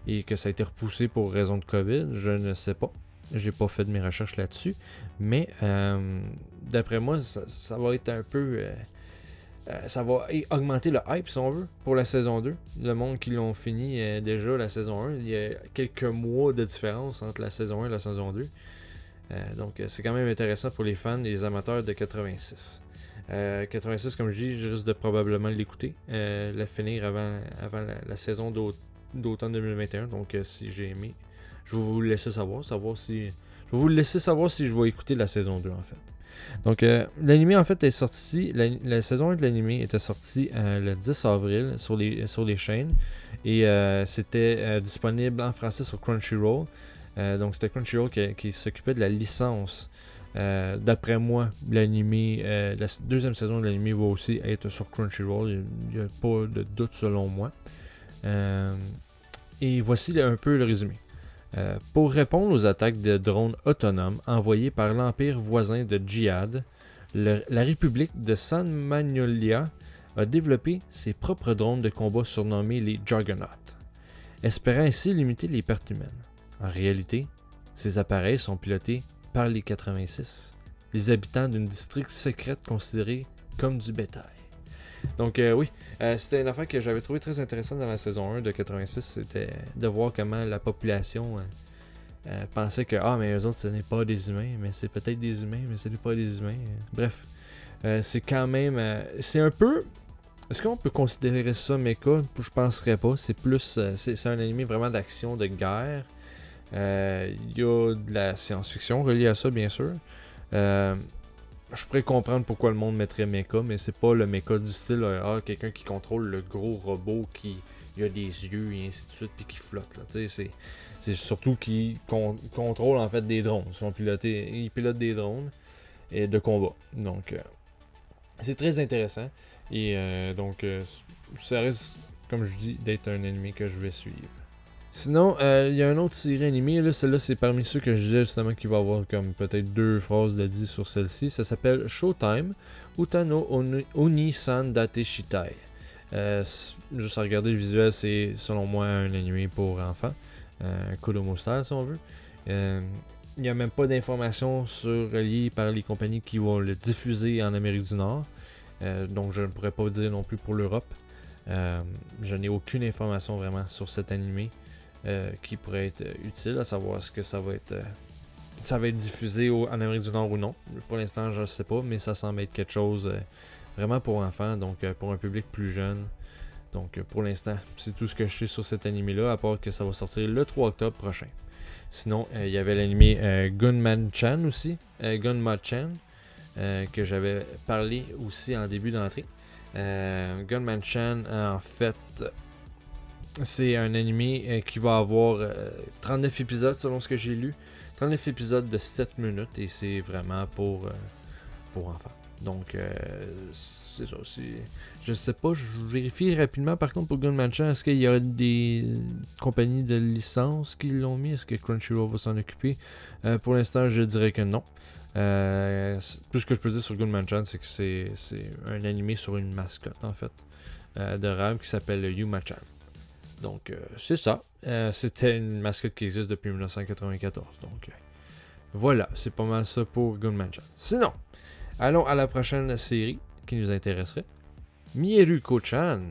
et que ça a été repoussé pour raison de COVID. Je ne sais pas. J'ai pas fait de mes recherches là-dessus. Mais euh, d'après moi, ça, va être un peu. Euh, ça va augmenter le hype, si on veut, pour la saison 2. Le monde qui l'ont fini déjà la saison 1, il y a quelques mois de différence entre la saison 1 et la saison 2. Euh, donc, euh, c'est quand même intéressant pour les fans et les amateurs de 86. 86, euh, comme je dis, je risque de probablement l'écouter, la finir avant, avant la, saison d'automne 2021. Donc, si j'ai aimé, je vais vous laisser savoir, savoir si. Je vais vous laisser savoir si je vais écouter la saison 2 en fait. Donc, l'anime en fait est sorti. La, saison 1 de l'anime était sortie le 10 avril sur les, sur les chaînes. Et c'était disponible en français sur Crunchyroll. Euh, donc c'était Crunchyroll qui, s'occupait de la licence. Euh, d'après moi, l'anime, euh, la deuxième saison de l'anime va aussi être sur Crunchyroll. Il n'y a pas de doute selon moi. et voici un peu le résumé. Pour répondre aux attaques de drones autonomes envoyées par l'empire voisin de Djihad, la République de San Magnolia a développé ses propres drones de combat surnommés les Juggernauts, espérant ainsi limiter les pertes humaines. En réalité, ces appareils sont pilotés par les 86, les habitants d'une district secrète considérée comme du bétail. Donc euh, oui, euh, c'était une affaire que j'avais trouvé très intéressante dans la saison 1 de 86, c'était de voir comment la population euh, pensait que ah mais eux autres ce n'est pas des humains, mais c'est peut-être des humains, mais ce n'est pas des humains. Bref, c'est quand même, c'est un peu, est-ce qu'on peut considérer ça mecha Je penserais pas. C'est plus, c'est un anime vraiment d'action, de guerre. Il y a de la science-fiction reliée à ça, bien sûr. Euh, je pourrais comprendre pourquoi le monde mettrait mecha, mais c'est pas le mecha du style euh, ah, quelqu'un qui contrôle le gros robot qui a des yeux et ainsi de suite puis qui flotte. C'est, c'est surtout qui contrôle en fait des drones. Ils, sont pilotent des drones et de combat. Donc c'est très intéressant. Et donc ça reste comme je dis, d'être un anime que je vais suivre. Sinon, euh, il y a un autre série animée, là, celle-là c'est parmi ceux que je disais justement qui va avoir comme peut-être deux phrases de dit sur celle-ci. Ça s'appelle Showtime, Utano Oni-san Date Shitai. Euh, juste à regarder le visuel, c'est selon moi un animé pour enfants. Euh, un Kodomo style si on veut. Il n'y a même pas d'informations sur reliées par les compagnies qui vont le diffuser en Amérique du Nord. donc je ne pourrais pas dire non plus pour l'Europe. je n'ai aucune information vraiment sur cet animé qui pourrait être utile à savoir ce que ça va être ça va être diffusé en Amérique du Nord ou non. Pour l'instant, je ne sais pas, mais ça semble être quelque chose vraiment pour enfants, donc euh, pour un public plus jeune. Donc euh, pour l'instant, c'est tout ce que je sais sur cet anime-là, à part que ça va sortir le 3 octobre prochain. Sinon, euh, il y avait l'anime Gunman Chan aussi, Gunma Chan, que j'avais parlé aussi en début d'entrée. Gunman Chan, en fait, c'est un anime qui va avoir 39 épisodes selon ce que j'ai lu. 39 épisodes de 7 minutes et c'est vraiment pour, pour enfants. Donc, euh, c'est ça. Je sais pas, je vérifie rapidement. Par contre, pour Gunman Chan, est-ce qu'il y a des compagnies de licence qui l'ont mis? Est-ce que Crunchyroll va s'en occuper? Euh, Pour l'instant, je dirais que non. Euh, tout ce que je peux dire sur Gunman Chan, c'est que c'est un animé sur une mascotte, en fait, de rêve qui s'appelle Yuma-chan. Donc, c'est ça. C'était une mascotte qui existe depuis 1994. Donc, voilà, c'est pas mal ça pour Gunman Chan. Sinon, Allons à la prochaine série qui nous intéresserait. Mieruko-chan.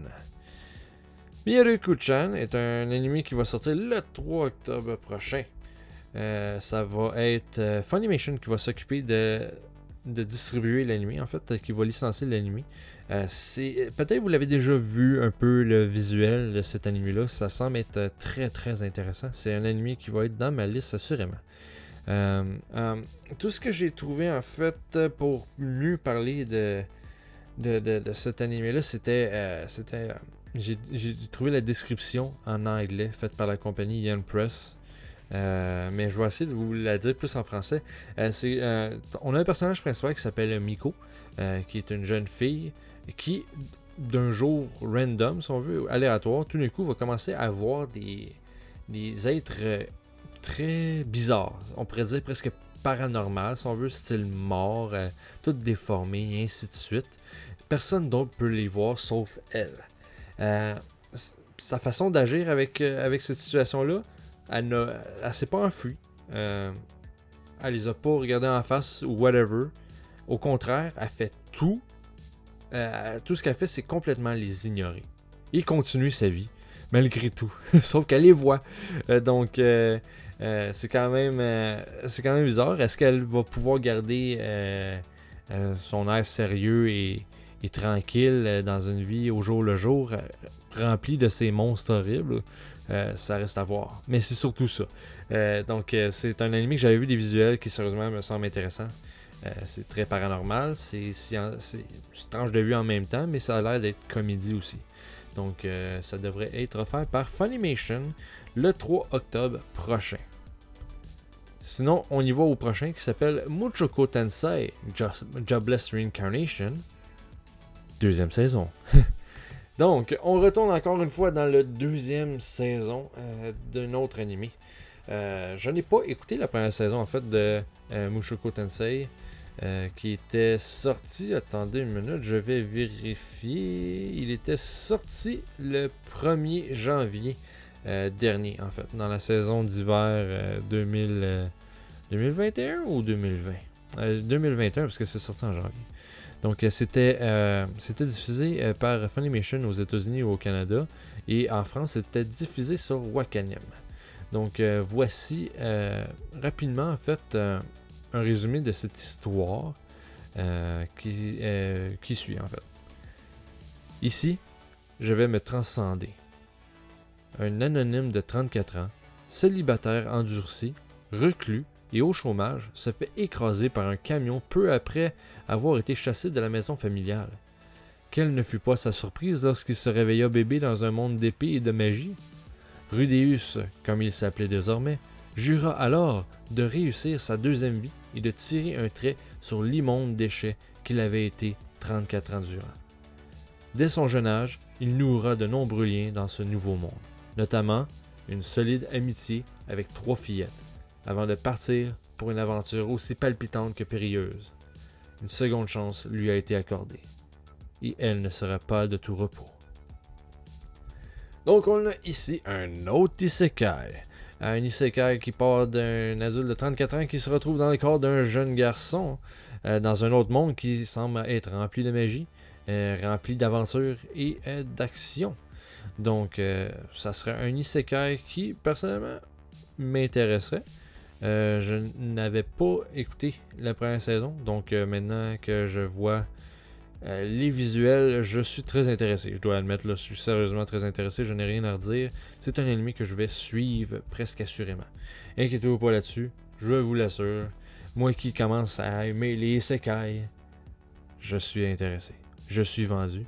Mieruko-chan est un anime qui va sortir le 3 octobre prochain. Euh, ça va être euh, Funimation qui va s'occuper de, de distribuer l'anime, en fait, qui va licencier l'anime. Euh, peut-être vous l'avez déjà vu un peu le visuel de cet anime là, ça semble être très très intéressant. C'est un anime qui va être dans ma liste assurément. Euh, euh, tout ce que j'ai trouvé en fait pour mieux parler de, de, cet anime-là, c'était. Euh, c'était j'ai trouvé la description en anglais faite par la compagnie Young Press. mais je vais essayer de vous la dire plus en français. on a un personnage principal qui s'appelle Miko, qui est une jeune fille qui, d'un jour random, si on veut, aléatoire, tout d'un coup va commencer à voir des, des êtres très bizarre. On pourrait dire presque paranormal, si on veut, style mort, euh, tout déformé, et ainsi de suite. Personne d'autre peut les voir sauf elle. Euh, sa façon d'agir avec, euh, avec cette situation-là, elle ne s'est pas enfuie. elle les a pas regardés en face ou whatever. Au contraire, elle fait tout. Tout ce qu'elle fait, c'est complètement les ignorer. Et continue sa vie, malgré tout. Sauf qu'elle les voit. donc, euh, c'est quand même euh, c'est quand même bizarre. Est-ce qu'elle va pouvoir garder euh, son air sérieux et, tranquille dans une vie au jour le jour, remplie de ces monstres horribles? Ça reste à voir. Mais c'est surtout ça. donc c'est un anime que j'avais vu des visuels qui sérieusement me semble intéressant. C'est très paranormal, c'est tranche de vue en même temps, mais ça a l'air d'être comédie aussi. Donc ça devrait être offert par Funimation le 3 octobre prochain. Sinon, on y va au prochain qui s'appelle Muchoko Tensei Jobless Reincarnation. Deuxième saison. Donc, on retourne encore une fois dans la deuxième saison euh, d'un autre animé. Euh, je n'ai pas écouté la première saison en fait de euh, Tensei qui était sorti. Attendez une minute, je vais vérifier. Il était sorti le 1er janvier euh, dernier, en fait, dans la saison d'hiver 2021 euh, ou 2020 2021, parce que c'est sorti en janvier. Donc, euh, c'était c'était diffusé par Funimation aux États-Unis ou au Canada. Et en France, c'était diffusé sur Wakanim. Donc, voici rapidement, en fait, un résumé de cette histoire qui, qui suit, en fait. Ici, je vais me transcender un anonyme de 34 ans, célibataire endurci, reclus et au chômage, se fait écraser par un camion peu après avoir été chassé de la maison familiale. Quelle ne fut pas sa surprise lorsqu'il se réveilla bébé dans un monde d'épée et de magie? Rudéus, comme il s'appelait désormais, jura alors de réussir sa deuxième vie et de tirer un trait sur l'immonde déchet qu'il avait été 34 ans durant. Dès son jeune âge, il nouera de nombreux liens dans ce nouveau monde, notamment une solide amitié avec trois fillettes, avant de partir pour une aventure aussi palpitante que périlleuse. Une seconde chance lui a été accordée, et elle ne sera pas de tout repos. Donc on a ici un autre isekai. Un isekai qui part d'un adulte de 34 ans qui se retrouve dans le corps d'un jeune garçon euh, dans un autre monde qui semble être rempli de magie, euh, rempli d'aventures et euh, d'action. Donc ça serait un isekai qui personnellement m'intéresserait. je n'avais pas écouté la première saison, donc maintenant que je vois euh, les visuels, je suis très intéressé. Je dois admettre, là, je suis sérieusement très intéressé. Je n'ai rien à redire. C'est un ennemi que je vais suivre presque assurément. Inquiétez-vous pas là-dessus. Je vous l'assure. Moi qui commence à aimer les isekai, je suis intéressé. Je suis vendu.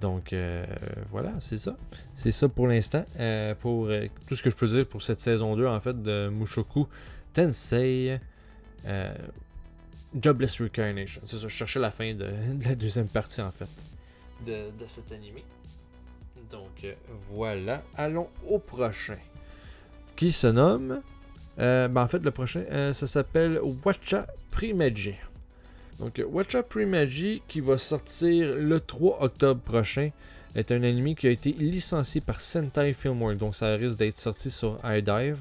Donc euh, voilà, c'est ça. C'est ça pour l'instant. Euh, pour tout ce que je peux dire pour cette saison 2 en fait de Mushoku Tensei. Jobless Reincarnation. C'est ça, je cherchais la fin de, la deuxième partie en fait de, cet animé. Donc euh, voilà, allons au prochain. Qui se nomme. Euh, ben, en fait, le prochain, euh, ça s'appelle Watcha Primagi. Donc Watcha Primagi qui va sortir le 3 octobre prochain est un anime qui a été licencié par Sentai Filmworks. Donc ça risque d'être sorti sur iDive.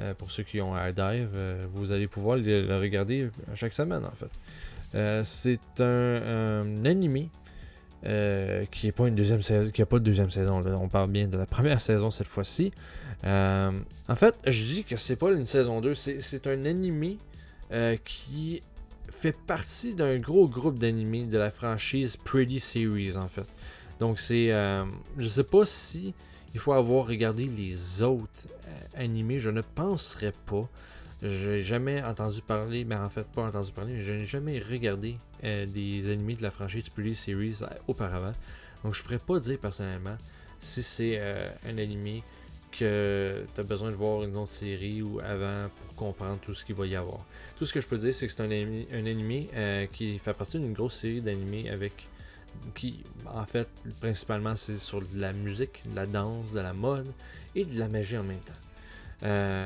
Euh, pour ceux qui ont Air Dive, euh, vous allez pouvoir le, regarder chaque semaine en fait. Euh, c'est un, un, animé qui n'est pas une deuxième saison, qui a pas de deuxième saison. On parle bien de la première saison cette fois-ci. en fait, je dis que c'est pas une saison 2, c'est un animé qui fait partie d'un gros groupe d'animés de la franchise Pretty Series en fait. Donc c'est, je sais pas si il faut avoir regardé les autres euh, animés. Je ne penserais pas. J'ai jamais entendu parler, mais en fait pas entendu parler, mais je n'ai jamais regardé euh, des animés de la franchise Pretty Series euh, auparavant. Donc je pourrais pas dire personnellement si c'est un animé que tu as besoin de voir une autre série ou avant pour comprendre tout ce qu'il va y avoir. Tout ce que je peux dire, c'est que c'est un, un animé qui fait partie d'une grosse série d'animés avec qui, en fait, principalement, c'est sur de la musique, de la danse, de la mode et de la magie en même temps. Euh,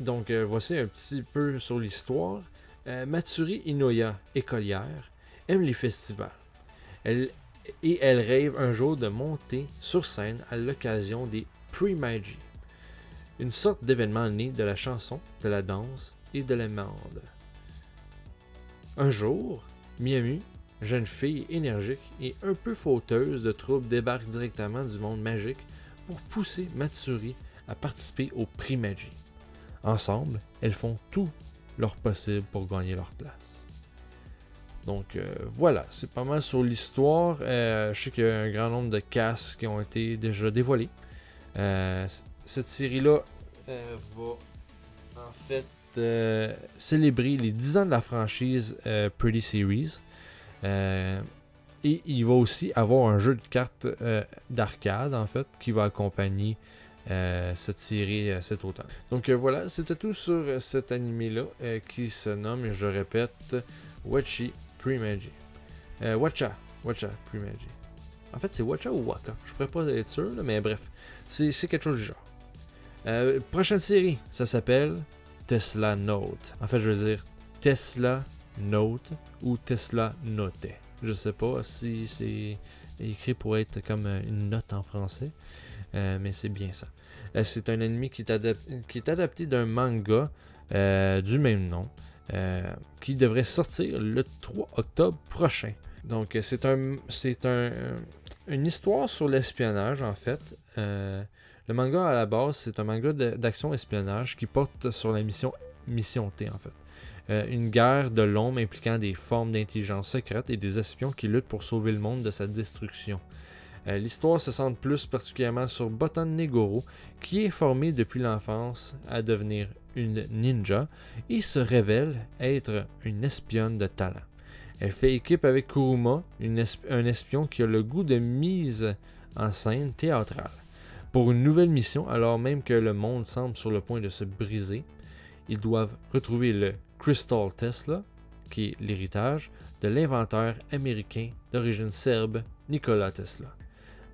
donc, euh, voici un petit peu sur l'histoire. Euh, Matsuri Inoya, écolière, aime les festivals. Elle, et elle rêve un jour de monter sur scène à l'occasion des Pre-Magi, une sorte d'événement né de la chanson, de la danse et de la. Un jour, Miyamu jeune fille énergique et un peu fauteuse de troubles débarque directement du monde magique pour pousser Matsuri à participer au prix Magi. Ensemble, elles font tout leur possible pour gagner leur place. Donc euh, voilà, c'est pas mal sur l'histoire. Euh, je sais qu'il y a un grand nombre de casques qui ont été déjà dévoilés. Euh, cette série-là va en fait célébrer les 10 ans de la franchise Pretty Series. Euh, et il va aussi avoir un jeu de cartes euh, d'arcade, en fait, qui va accompagner euh, cette série cet automne. Donc voilà, c'était tout sur cet animé-là qui se nomme, je répète, Wachi Premagi. Wacha, Wacha Premagi. En fait, c'est Wacha ou Waka? Je pourrais pas être sûr, mais bref, c'est quelque chose du genre. prochaine série, ça s'appelle Tesla Note. En fait, je veux dire Tesla Note ou Tesla Note. Je sais pas si c'est écrit pour être comme une note en français, euh, mais c'est bien ça. Euh, c'est un anime qui est, adapté d'un manga euh, du même nom, qui devrait sortir le 3 octobre prochain. Donc c'est un, c'est un, une histoire sur l'espionnage en fait. le manga à la base c'est un manga d'action espionnage qui porte sur la mission Mission T en fait. Une guerre de l'ombre impliquant des formes d'intelligence secrète et des espions qui luttent pour sauver le monde de sa destruction. Euh, l'histoire se centre plus particulièrement sur Botan Negoro, qui est formée depuis l'enfance à devenir une ninja et se révèle être une espionne de talent. Elle fait équipe avec Kuruma, un espion qui a le goût de mise en scène théâtrale. Pour une nouvelle mission, alors même que le monde semble sur le point de se briser, ils doivent retrouver le Crystal Tesla qui est l'héritage de l'inventeur américain d'origine serbe Nikola Tesla.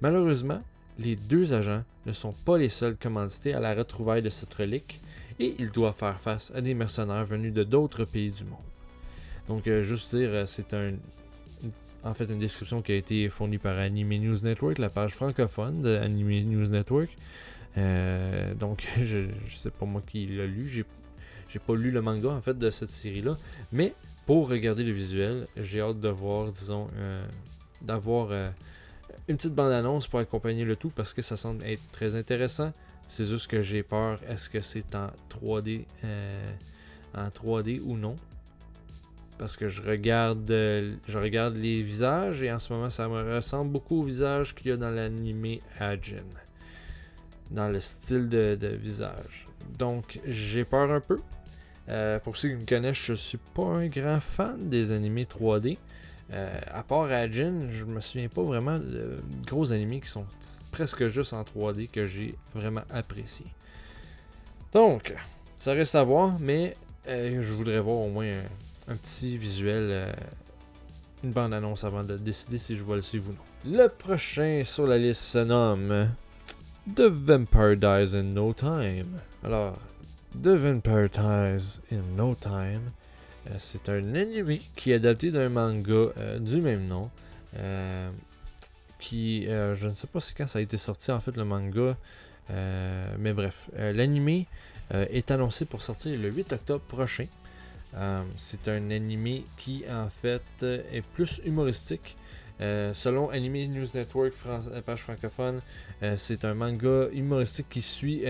Malheureusement, les deux agents ne sont pas les seuls commandités à la retrouvaille de cette relique et ils doivent faire face à des mercenaires venus de d'autres pays du monde. Donc, euh, juste dire, euh, c'est un, en fait une description qui a été fournie par Anime News Network, la page francophone de Anime News Network. Euh, donc, je, ne sais pas moi qui l'a lu, j'ai, j'ai pas lu le manga en fait de cette série-là, mais pour regarder le visuel, j'ai hâte de voir, disons, d'avoir une petite bande-annonce pour accompagner le tout parce que ça semble être très intéressant. C'est juste que j'ai peur, est-ce que c'est en 3D en 3D ou non? Parce que je regarde, je regarde les visages et en ce moment ça me ressemble beaucoup au visage qu'il y a dans l'anime Ajin. Dans le style de, visage. Donc j'ai peur un peu. Euh, pour ceux qui me connaissent, je suis pas un grand fan des animés 3D. Euh, à part Ajin, je me souviens pas vraiment de gros animés qui sont presque juste en 3D que j'ai vraiment apprécié. Donc, ça reste à voir, mais euh, je voudrais voir au moins un petit visuel, euh, une bande-annonce avant de décider si je vais le suivre ou non. Le prochain sur la liste se nomme The Vampire Dies in No Time. Alors, The Vampire Dies in No Time, c'est un anime qui est adapté d'un manga euh, du même nom. qui, je ne sais pas si quand ça a été sorti en fait le manga, mais bref, l'anime est annoncé pour sortir le 8 octobre prochain. Euh, c'est un animé qui en fait est plus humoristique. Euh, selon Anime News Network, page francophone, euh, c'est un manga humoristique qui suit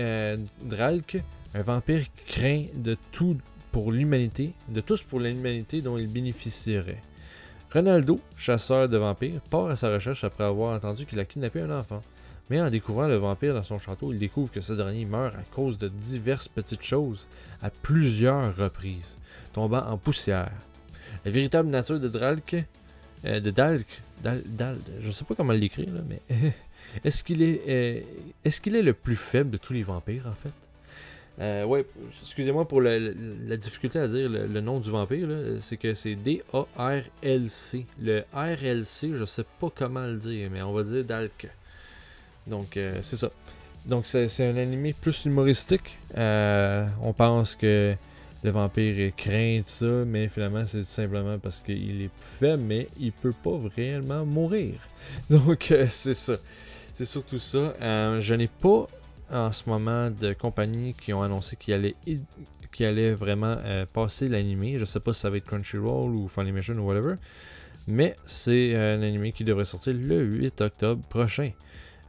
Dralk, un vampire qui craint de tout pour l'humanité, de tous pour l'humanité dont il bénéficierait. Ronaldo, chasseur de vampires, part à sa recherche après avoir entendu qu'il a kidnappé un enfant. Mais en découvrant le vampire dans son château, il découvre que ce dernier meurt à cause de diverses petites choses à plusieurs reprises tombant en poussière. La véritable nature de Dralk, euh, de Dalk, Dal, Dal, je sais pas comment l'écrire, mais est-ce qu'il est, euh, est-ce qu'il est le plus faible de tous les vampires en fait? Euh, ouais, excusez-moi pour la difficulté à dire le, nom du vampire, c'est que c'est D-A-R-L-C. Le R-L-C, je sais pas comment le dire, mais on va dire Dalk. Donc, c'est ça. Donc, c'est un animé plus humoristique. on pense que le vampire craint ça, mais finalement c'est tout simplement parce qu'il est faible, mais il peut pas réellement mourir. Donc euh, c'est ça. C'est surtout ça. Euh, je n'ai pas en ce moment de compagnies qui ont annoncé qu'ils allaient, qu allait vraiment euh, passer l'animé. Je sais pas si ça va être Crunchyroll ou Funimation ou whatever. Mais c'est un animé qui devrait sortir le 8 octobre prochain.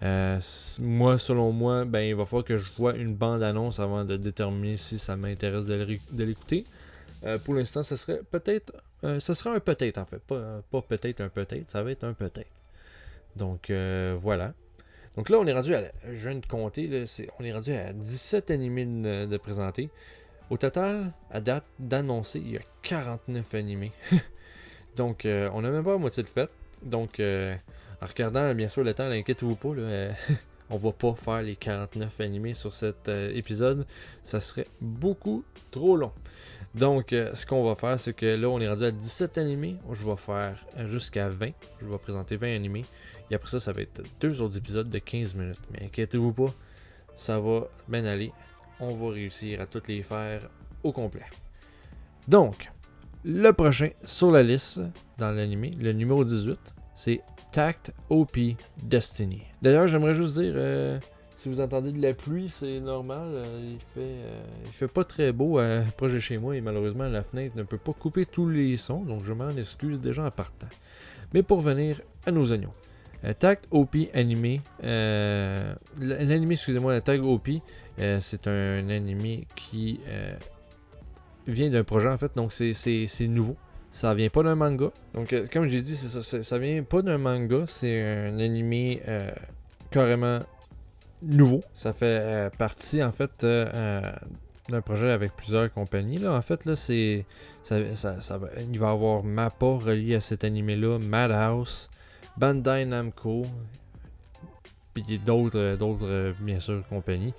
Euh, moi, selon moi, ben, il va falloir que je vois une bande-annonce avant de déterminer si ça m'intéresse de l'écouter. Euh, pour l'instant, ce serait peut-être. Euh, ce serait un peut-être en fait. Pas, peut-être un peut-être, ça va être un peut-être. Donc voilà. Donc là, on est rendu à. Je viens de compter, là, on est rendu à 17 animés de, présenter. Au total, à date d'annoncer, il y a 49 animés. Donc, on n'a même pas la moitié de fait. Donc, en regardant bien sûr le temps, inquiétez-vous pas, là, euh, on va pas faire les 49 animés sur cet euh, épisode. Ça serait beaucoup trop long. Donc, euh, ce qu'on va faire, c'est que là, on est rendu à 17 animés. Je vais faire jusqu'à 20. Je vais présenter 20 animés. Et après ça, ça va être deux autres épisodes de 15 minutes. Mais inquiétez-vous pas, ça va bien aller. On va réussir à toutes les faire au complet. Donc, le prochain sur la liste dans l'animé, le numéro 18, c'est Tact OP Destiny. D'ailleurs, j'aimerais juste dire, euh, si vous entendez de la pluie, c'est normal. Euh, il, fait, euh, fait pas très beau proche de chez moi et malheureusement la fenêtre ne peut pas couper tous les sons, donc je m'en excuse déjà en partant. Mais pour venir à nos oignons. Tact OP animé. L'animé, excusez-moi, Tact OP, c'est un animé qui vient d'un projet en fait, donc c'est nouveau. Ça vient pas d'un manga. Donc, euh, comme j'ai dit, ça, ça, vient pas d'un manga. C'est un animé euh, carrément nouveau. Ça fait euh, partie, en fait, d'un projet avec plusieurs compagnies. Là. En fait, là, c'est. Il va y avoir Mappa relié à cet animé-là, Madhouse, Bandai Namco, puis d'autres, d'autres bien sûr, compagnies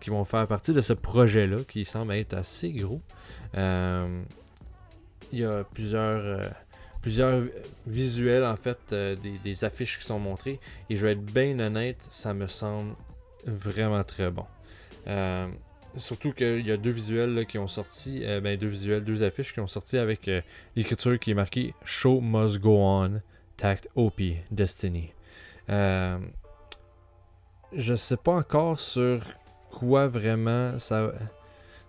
qui vont faire partie de ce projet-là qui semble être assez gros. il y a plusieurs, visuels, en fait, des, des, affiches qui sont montrées. Et je vais être bien honnête, ça me semble vraiment très bon. Surtout qu'il y a deux visuels qui ont sorti, ben deux visuels, deux affiches qui ont sorti avec l'écriture qui est marquée Show must go on, Tact OP, Destiny. Euh, je sais pas encore sur quoi vraiment ça,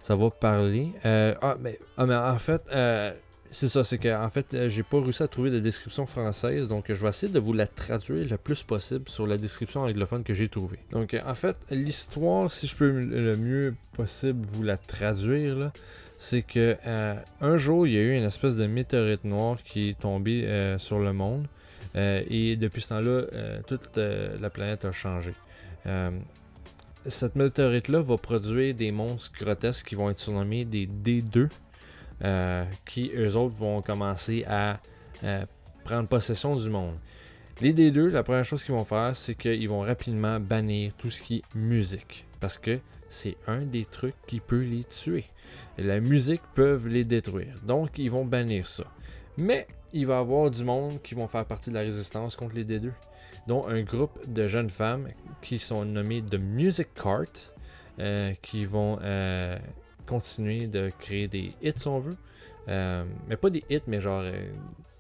va parler. Euh, ah, mais, ah, mais en fait, euh, c'est ça, c'est que en fait, j'ai pas réussi à trouver de description française, donc je vais essayer de vous la traduire le plus possible sur la description anglophone que j'ai trouvée. Donc en fait, l'histoire, si je peux le mieux possible vous la traduire, c'est que un jour, il y a eu une espèce de météorite noire qui est tombée sur le monde. Euh, et depuis ce temps-là, euh, toute euh, la planète a changé. cette météorite-là va produire des monstres grotesques qui vont être surnommés des D2, qui eux autres vont commencer à prendre possession du monde. Les D2, la première chose qu'ils vont faire, c'est qu'ils vont rapidement bannir tout ce qui est musique. Parce que c'est un des trucs qui peut les tuer. La musique peut les détruire. Donc, ils vont bannir ça. Mais il va y avoir du monde qui vont faire partie de la résistance contre les D2, dont un groupe de jeunes femmes qui sont nommées The Music Cart, euh, qui vont euh, continuer de créer des hits, si on veut. Euh, mais pas des hits, mais genre,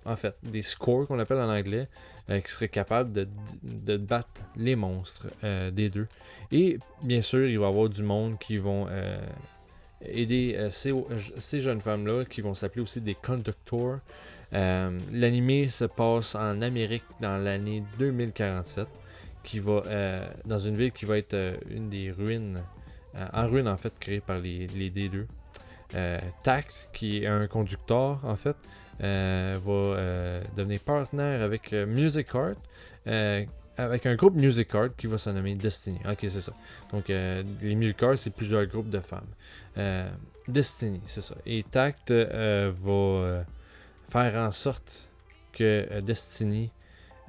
en fait, des scores qu'on appelle en anglais, qui seraient capables de, battre les monstres des deux. Et bien sûr, il va y avoir du monde qui vont aider ces, ces, jeunes femmes-là, qui vont s'appeler aussi des conductors. Euh, l'anime se passe en Amérique dans l'année 2047, qui va euh, dans une ville qui va être euh, une des ruines, en ruine en fait, créée par les, D2. Tact, qui est un conducteur en fait, va devenir partenaire avec Music Art avec un groupe Music Art qui va se nommer Destiny. Ok, c'est ça. Donc, les Music Art, c'est plusieurs groupes de femmes. Destiny, c'est ça. Et Tact va faire en sorte que euh, Destiny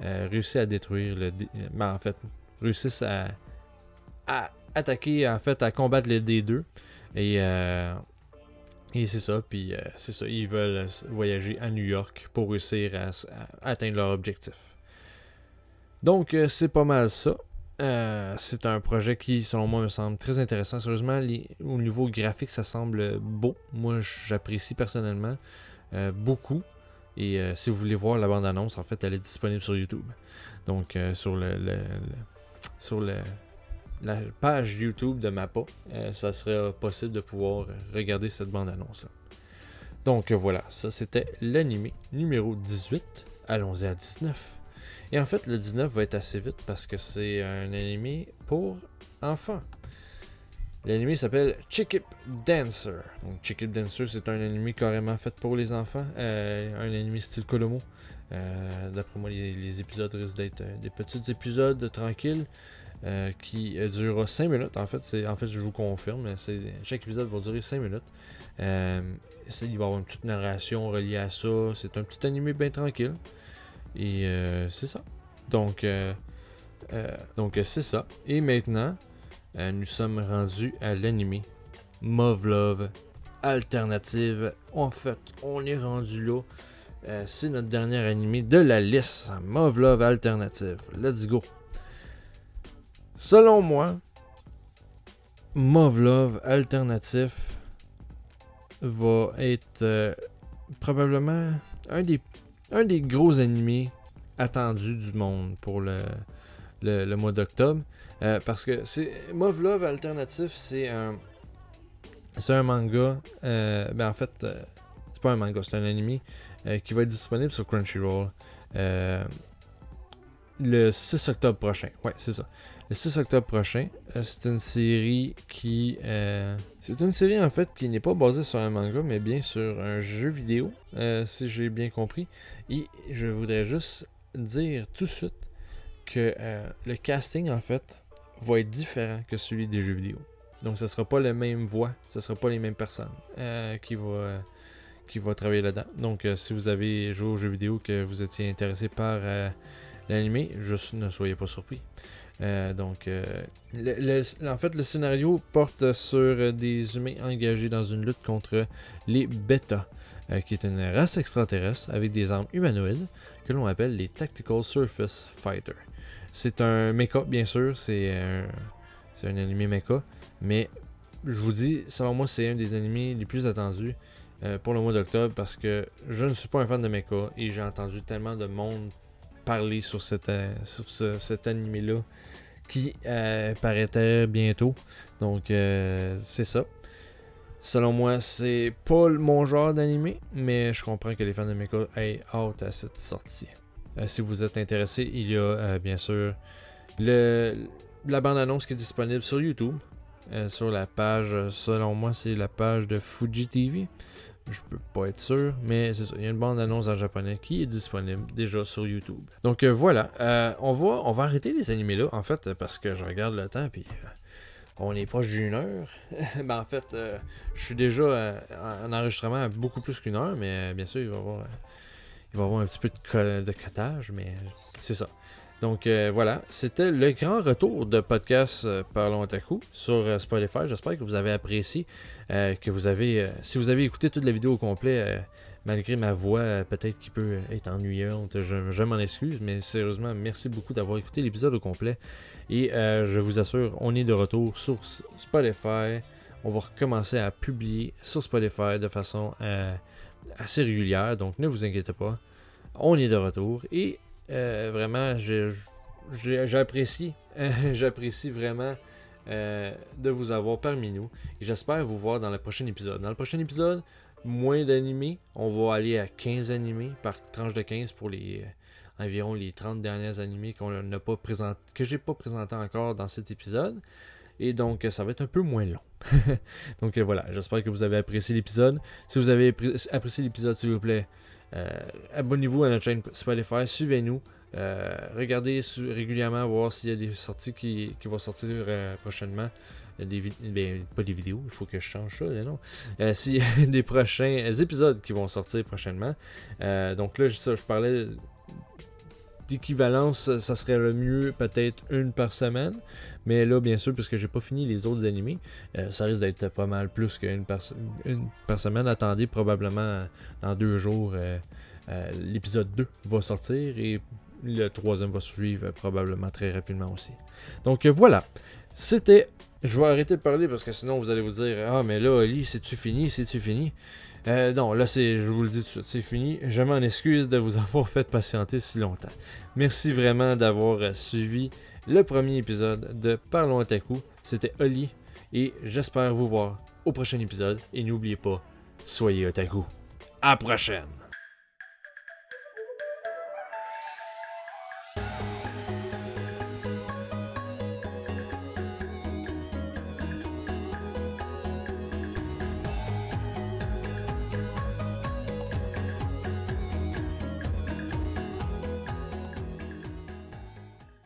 euh, réussisse à détruire le. Ben, en fait, réussisse à, attaquer, en fait, à combattre les D2. Et, euh, et c'est ça, puis c'est ça, ils veulent voyager à New York pour réussir à, atteindre leur objectif. Donc, c'est pas mal ça. c'est un projet qui, selon moi, me semble très intéressant. Sérieusement, au niveau graphique, ça semble beau. Moi, j'apprécie personnellement beaucoup. Et euh, si vous voulez voir la bande-annonce, en fait, elle est disponible sur YouTube. Donc, euh, sur le, sur le, la page YouTube de Mappa, euh, ça serait possible de pouvoir regarder cette bande-annonce. Donc voilà, ça c'était l'anime numéro 18. Allons-y à 19. Et en fait, le 19 va être assez vite parce que c'est un anime pour enfants. L'anime s'appelle Chickip Dancer. Donc, Chickip Dancer, c'est un anime carrément fait pour les enfants. Euh, un anime style Colomo. Euh, d'après moi, les, épisodes risquent d'être euh, des petits épisodes tranquilles qui durera 5 minutes. En fait, en fait, je vous confirme, chaque épisode va durer 5 minutes. il va y avoir une petite narration reliée à ça. C'est un petit anime bien tranquille. Et c'est ça. Donc, donc c'est ça. Et maintenant, euh, nous sommes rendus à l'anime Move Love Alternative. En fait, on est rendu là. Euh, c'est notre dernier animé de la liste. Move Love Alternative. Let's go. Selon moi, Move Love Alternative va être euh, probablement un des, gros animés attendus du monde pour le, mois d'octobre. Euh, parce que c'est Move Love Alternatif, c'est un. Manga. Euh, ben en fait, c'est pas un manga, c'est un anime qui va être disponible sur Crunchyroll le 6 octobre prochain. Ouais, c'est ça. Le 6 octobre prochain, c'est une série qui. c'est une série en fait qui n'est pas basée sur un manga, mais bien sur un jeu vidéo, si j'ai bien compris. Et je voudrais juste dire tout de suite que le casting en fait va être différent que celui des jeux vidéo. Donc, ce sera pas la même voix, ce sera pas les mêmes personnes euh, qui vont euh, qui va travailler là-dedans. Donc, euh, si vous avez joué aux jeux vidéo, que vous étiez intéressé par l'anime, juste ne soyez pas surpris. Donc, en fait, le scénario porte sur des humains engagés dans une lutte contre les bêtas. euh, qui est une race extraterrestre avec des armes humanoïdes que l'on appelle les Tactical Surface Fighter. C'est un mecha, bien sûr, c'est un, c'est un mecha, mais je vous dis, selon moi, c'est un des animés les plus attendus euh, pour le mois d'octobre parce que je ne suis pas un fan de mecha et j'ai entendu tellement de monde parler sur, cette, euh, sur ce- cet animé-là qui euh, paraîtrait bientôt. Donc, c'est ça. Selon moi, c'est pas mon genre d'animé, mais je comprends que les fans de mecha aient hâte à cette sortie. Euh, si vous êtes intéressé, il y a euh, bien sûr le, la bande-annonce qui est disponible sur YouTube. euh, sur la page, euh, selon moi, c'est la page de Fuji TV. Je peux pas être sûr, mais c'est ça. Il y a une bande-annonce en japonais qui est disponible déjà sur YouTube. Donc euh, voilà, euh, on, va, on va arrêter les animés là, en fait, parce que je regarde le temps, puis euh, on est proche d'une heure. ben, en fait, je suis déjà en en enregistrement à beaucoup plus qu'une heure, mais bien sûr, il va y avoir, il va avoir un petit peu de, co- de cotage, mais c'est ça. Donc euh, voilà, c'était le grand retour de podcast euh, Parlons Otaku sur euh, Spotify. J'espère que vous avez apprécié, euh, que vous avez, si vous avez écouté toute la vidéo au complet, malgré ma voix peut-être qui peut être ennuyante, je, m'en excuse, mais sérieusement, merci beaucoup d'avoir écouté l'épisode au complet. Et je vous assure, on est de retour sur Spotify. On va recommencer à publier sur Spotify de façon assez régulière, donc ne vous inquiétez pas. On est de retour et euh, vraiment, j'apprécie, j'apprécie vraiment euh, de vous avoir parmi nous. J'espère vous voir dans le prochain épisode. Dans le prochain épisode, moins d'animés. On va aller à 15 animés par tranche de 15 pour les euh, environ les 30 dernières animés qu'on n'a pas présenté, que j'ai pas présenté encore dans cet épisode. Et donc, ça va être un peu moins long. donc voilà, j'espère que vous avez apprécié l'épisode. Si vous avez appré- apprécié l'épisode, s'il vous plaît, abonnez-vous à notre chaîne Spotify, suivez-nous. Euh, regardez régulièrement voir s'il y a des sorties qui, vont sortir euh, prochainement. Euh, ben, pas des vidéos, il faut que je change ça, non. Euh, s'il y a des prochains épisodes qui vont sortir prochainement. Euh, donc là, je parlais d'équivalence, ça serait le mieux peut-être une par semaine. Mais là, bien sûr, puisque j'ai pas fini les autres animés, euh, ça risque d'être pas mal plus qu'une par, une par semaine. Attendez, probablement euh, dans deux jours, euh, l'épisode 2 va sortir et le troisième va suivre probablement très rapidement aussi. Donc voilà, c'était. Je vais arrêter de parler parce que sinon vous allez vous dire Ah, mais là, Oli, c'est-tu fini? C'est-tu fini Euh, Non, là, je vous le dis tout de suite, c'est fini. Je m'en excuse de vous avoir fait patienter si longtemps. Merci vraiment d'avoir euh, suivi le premier épisode de Parlons Otaku. C'était Oli et j'espère vous voir au prochain épisode. Et n'oubliez pas, soyez Otaku. À la prochaine!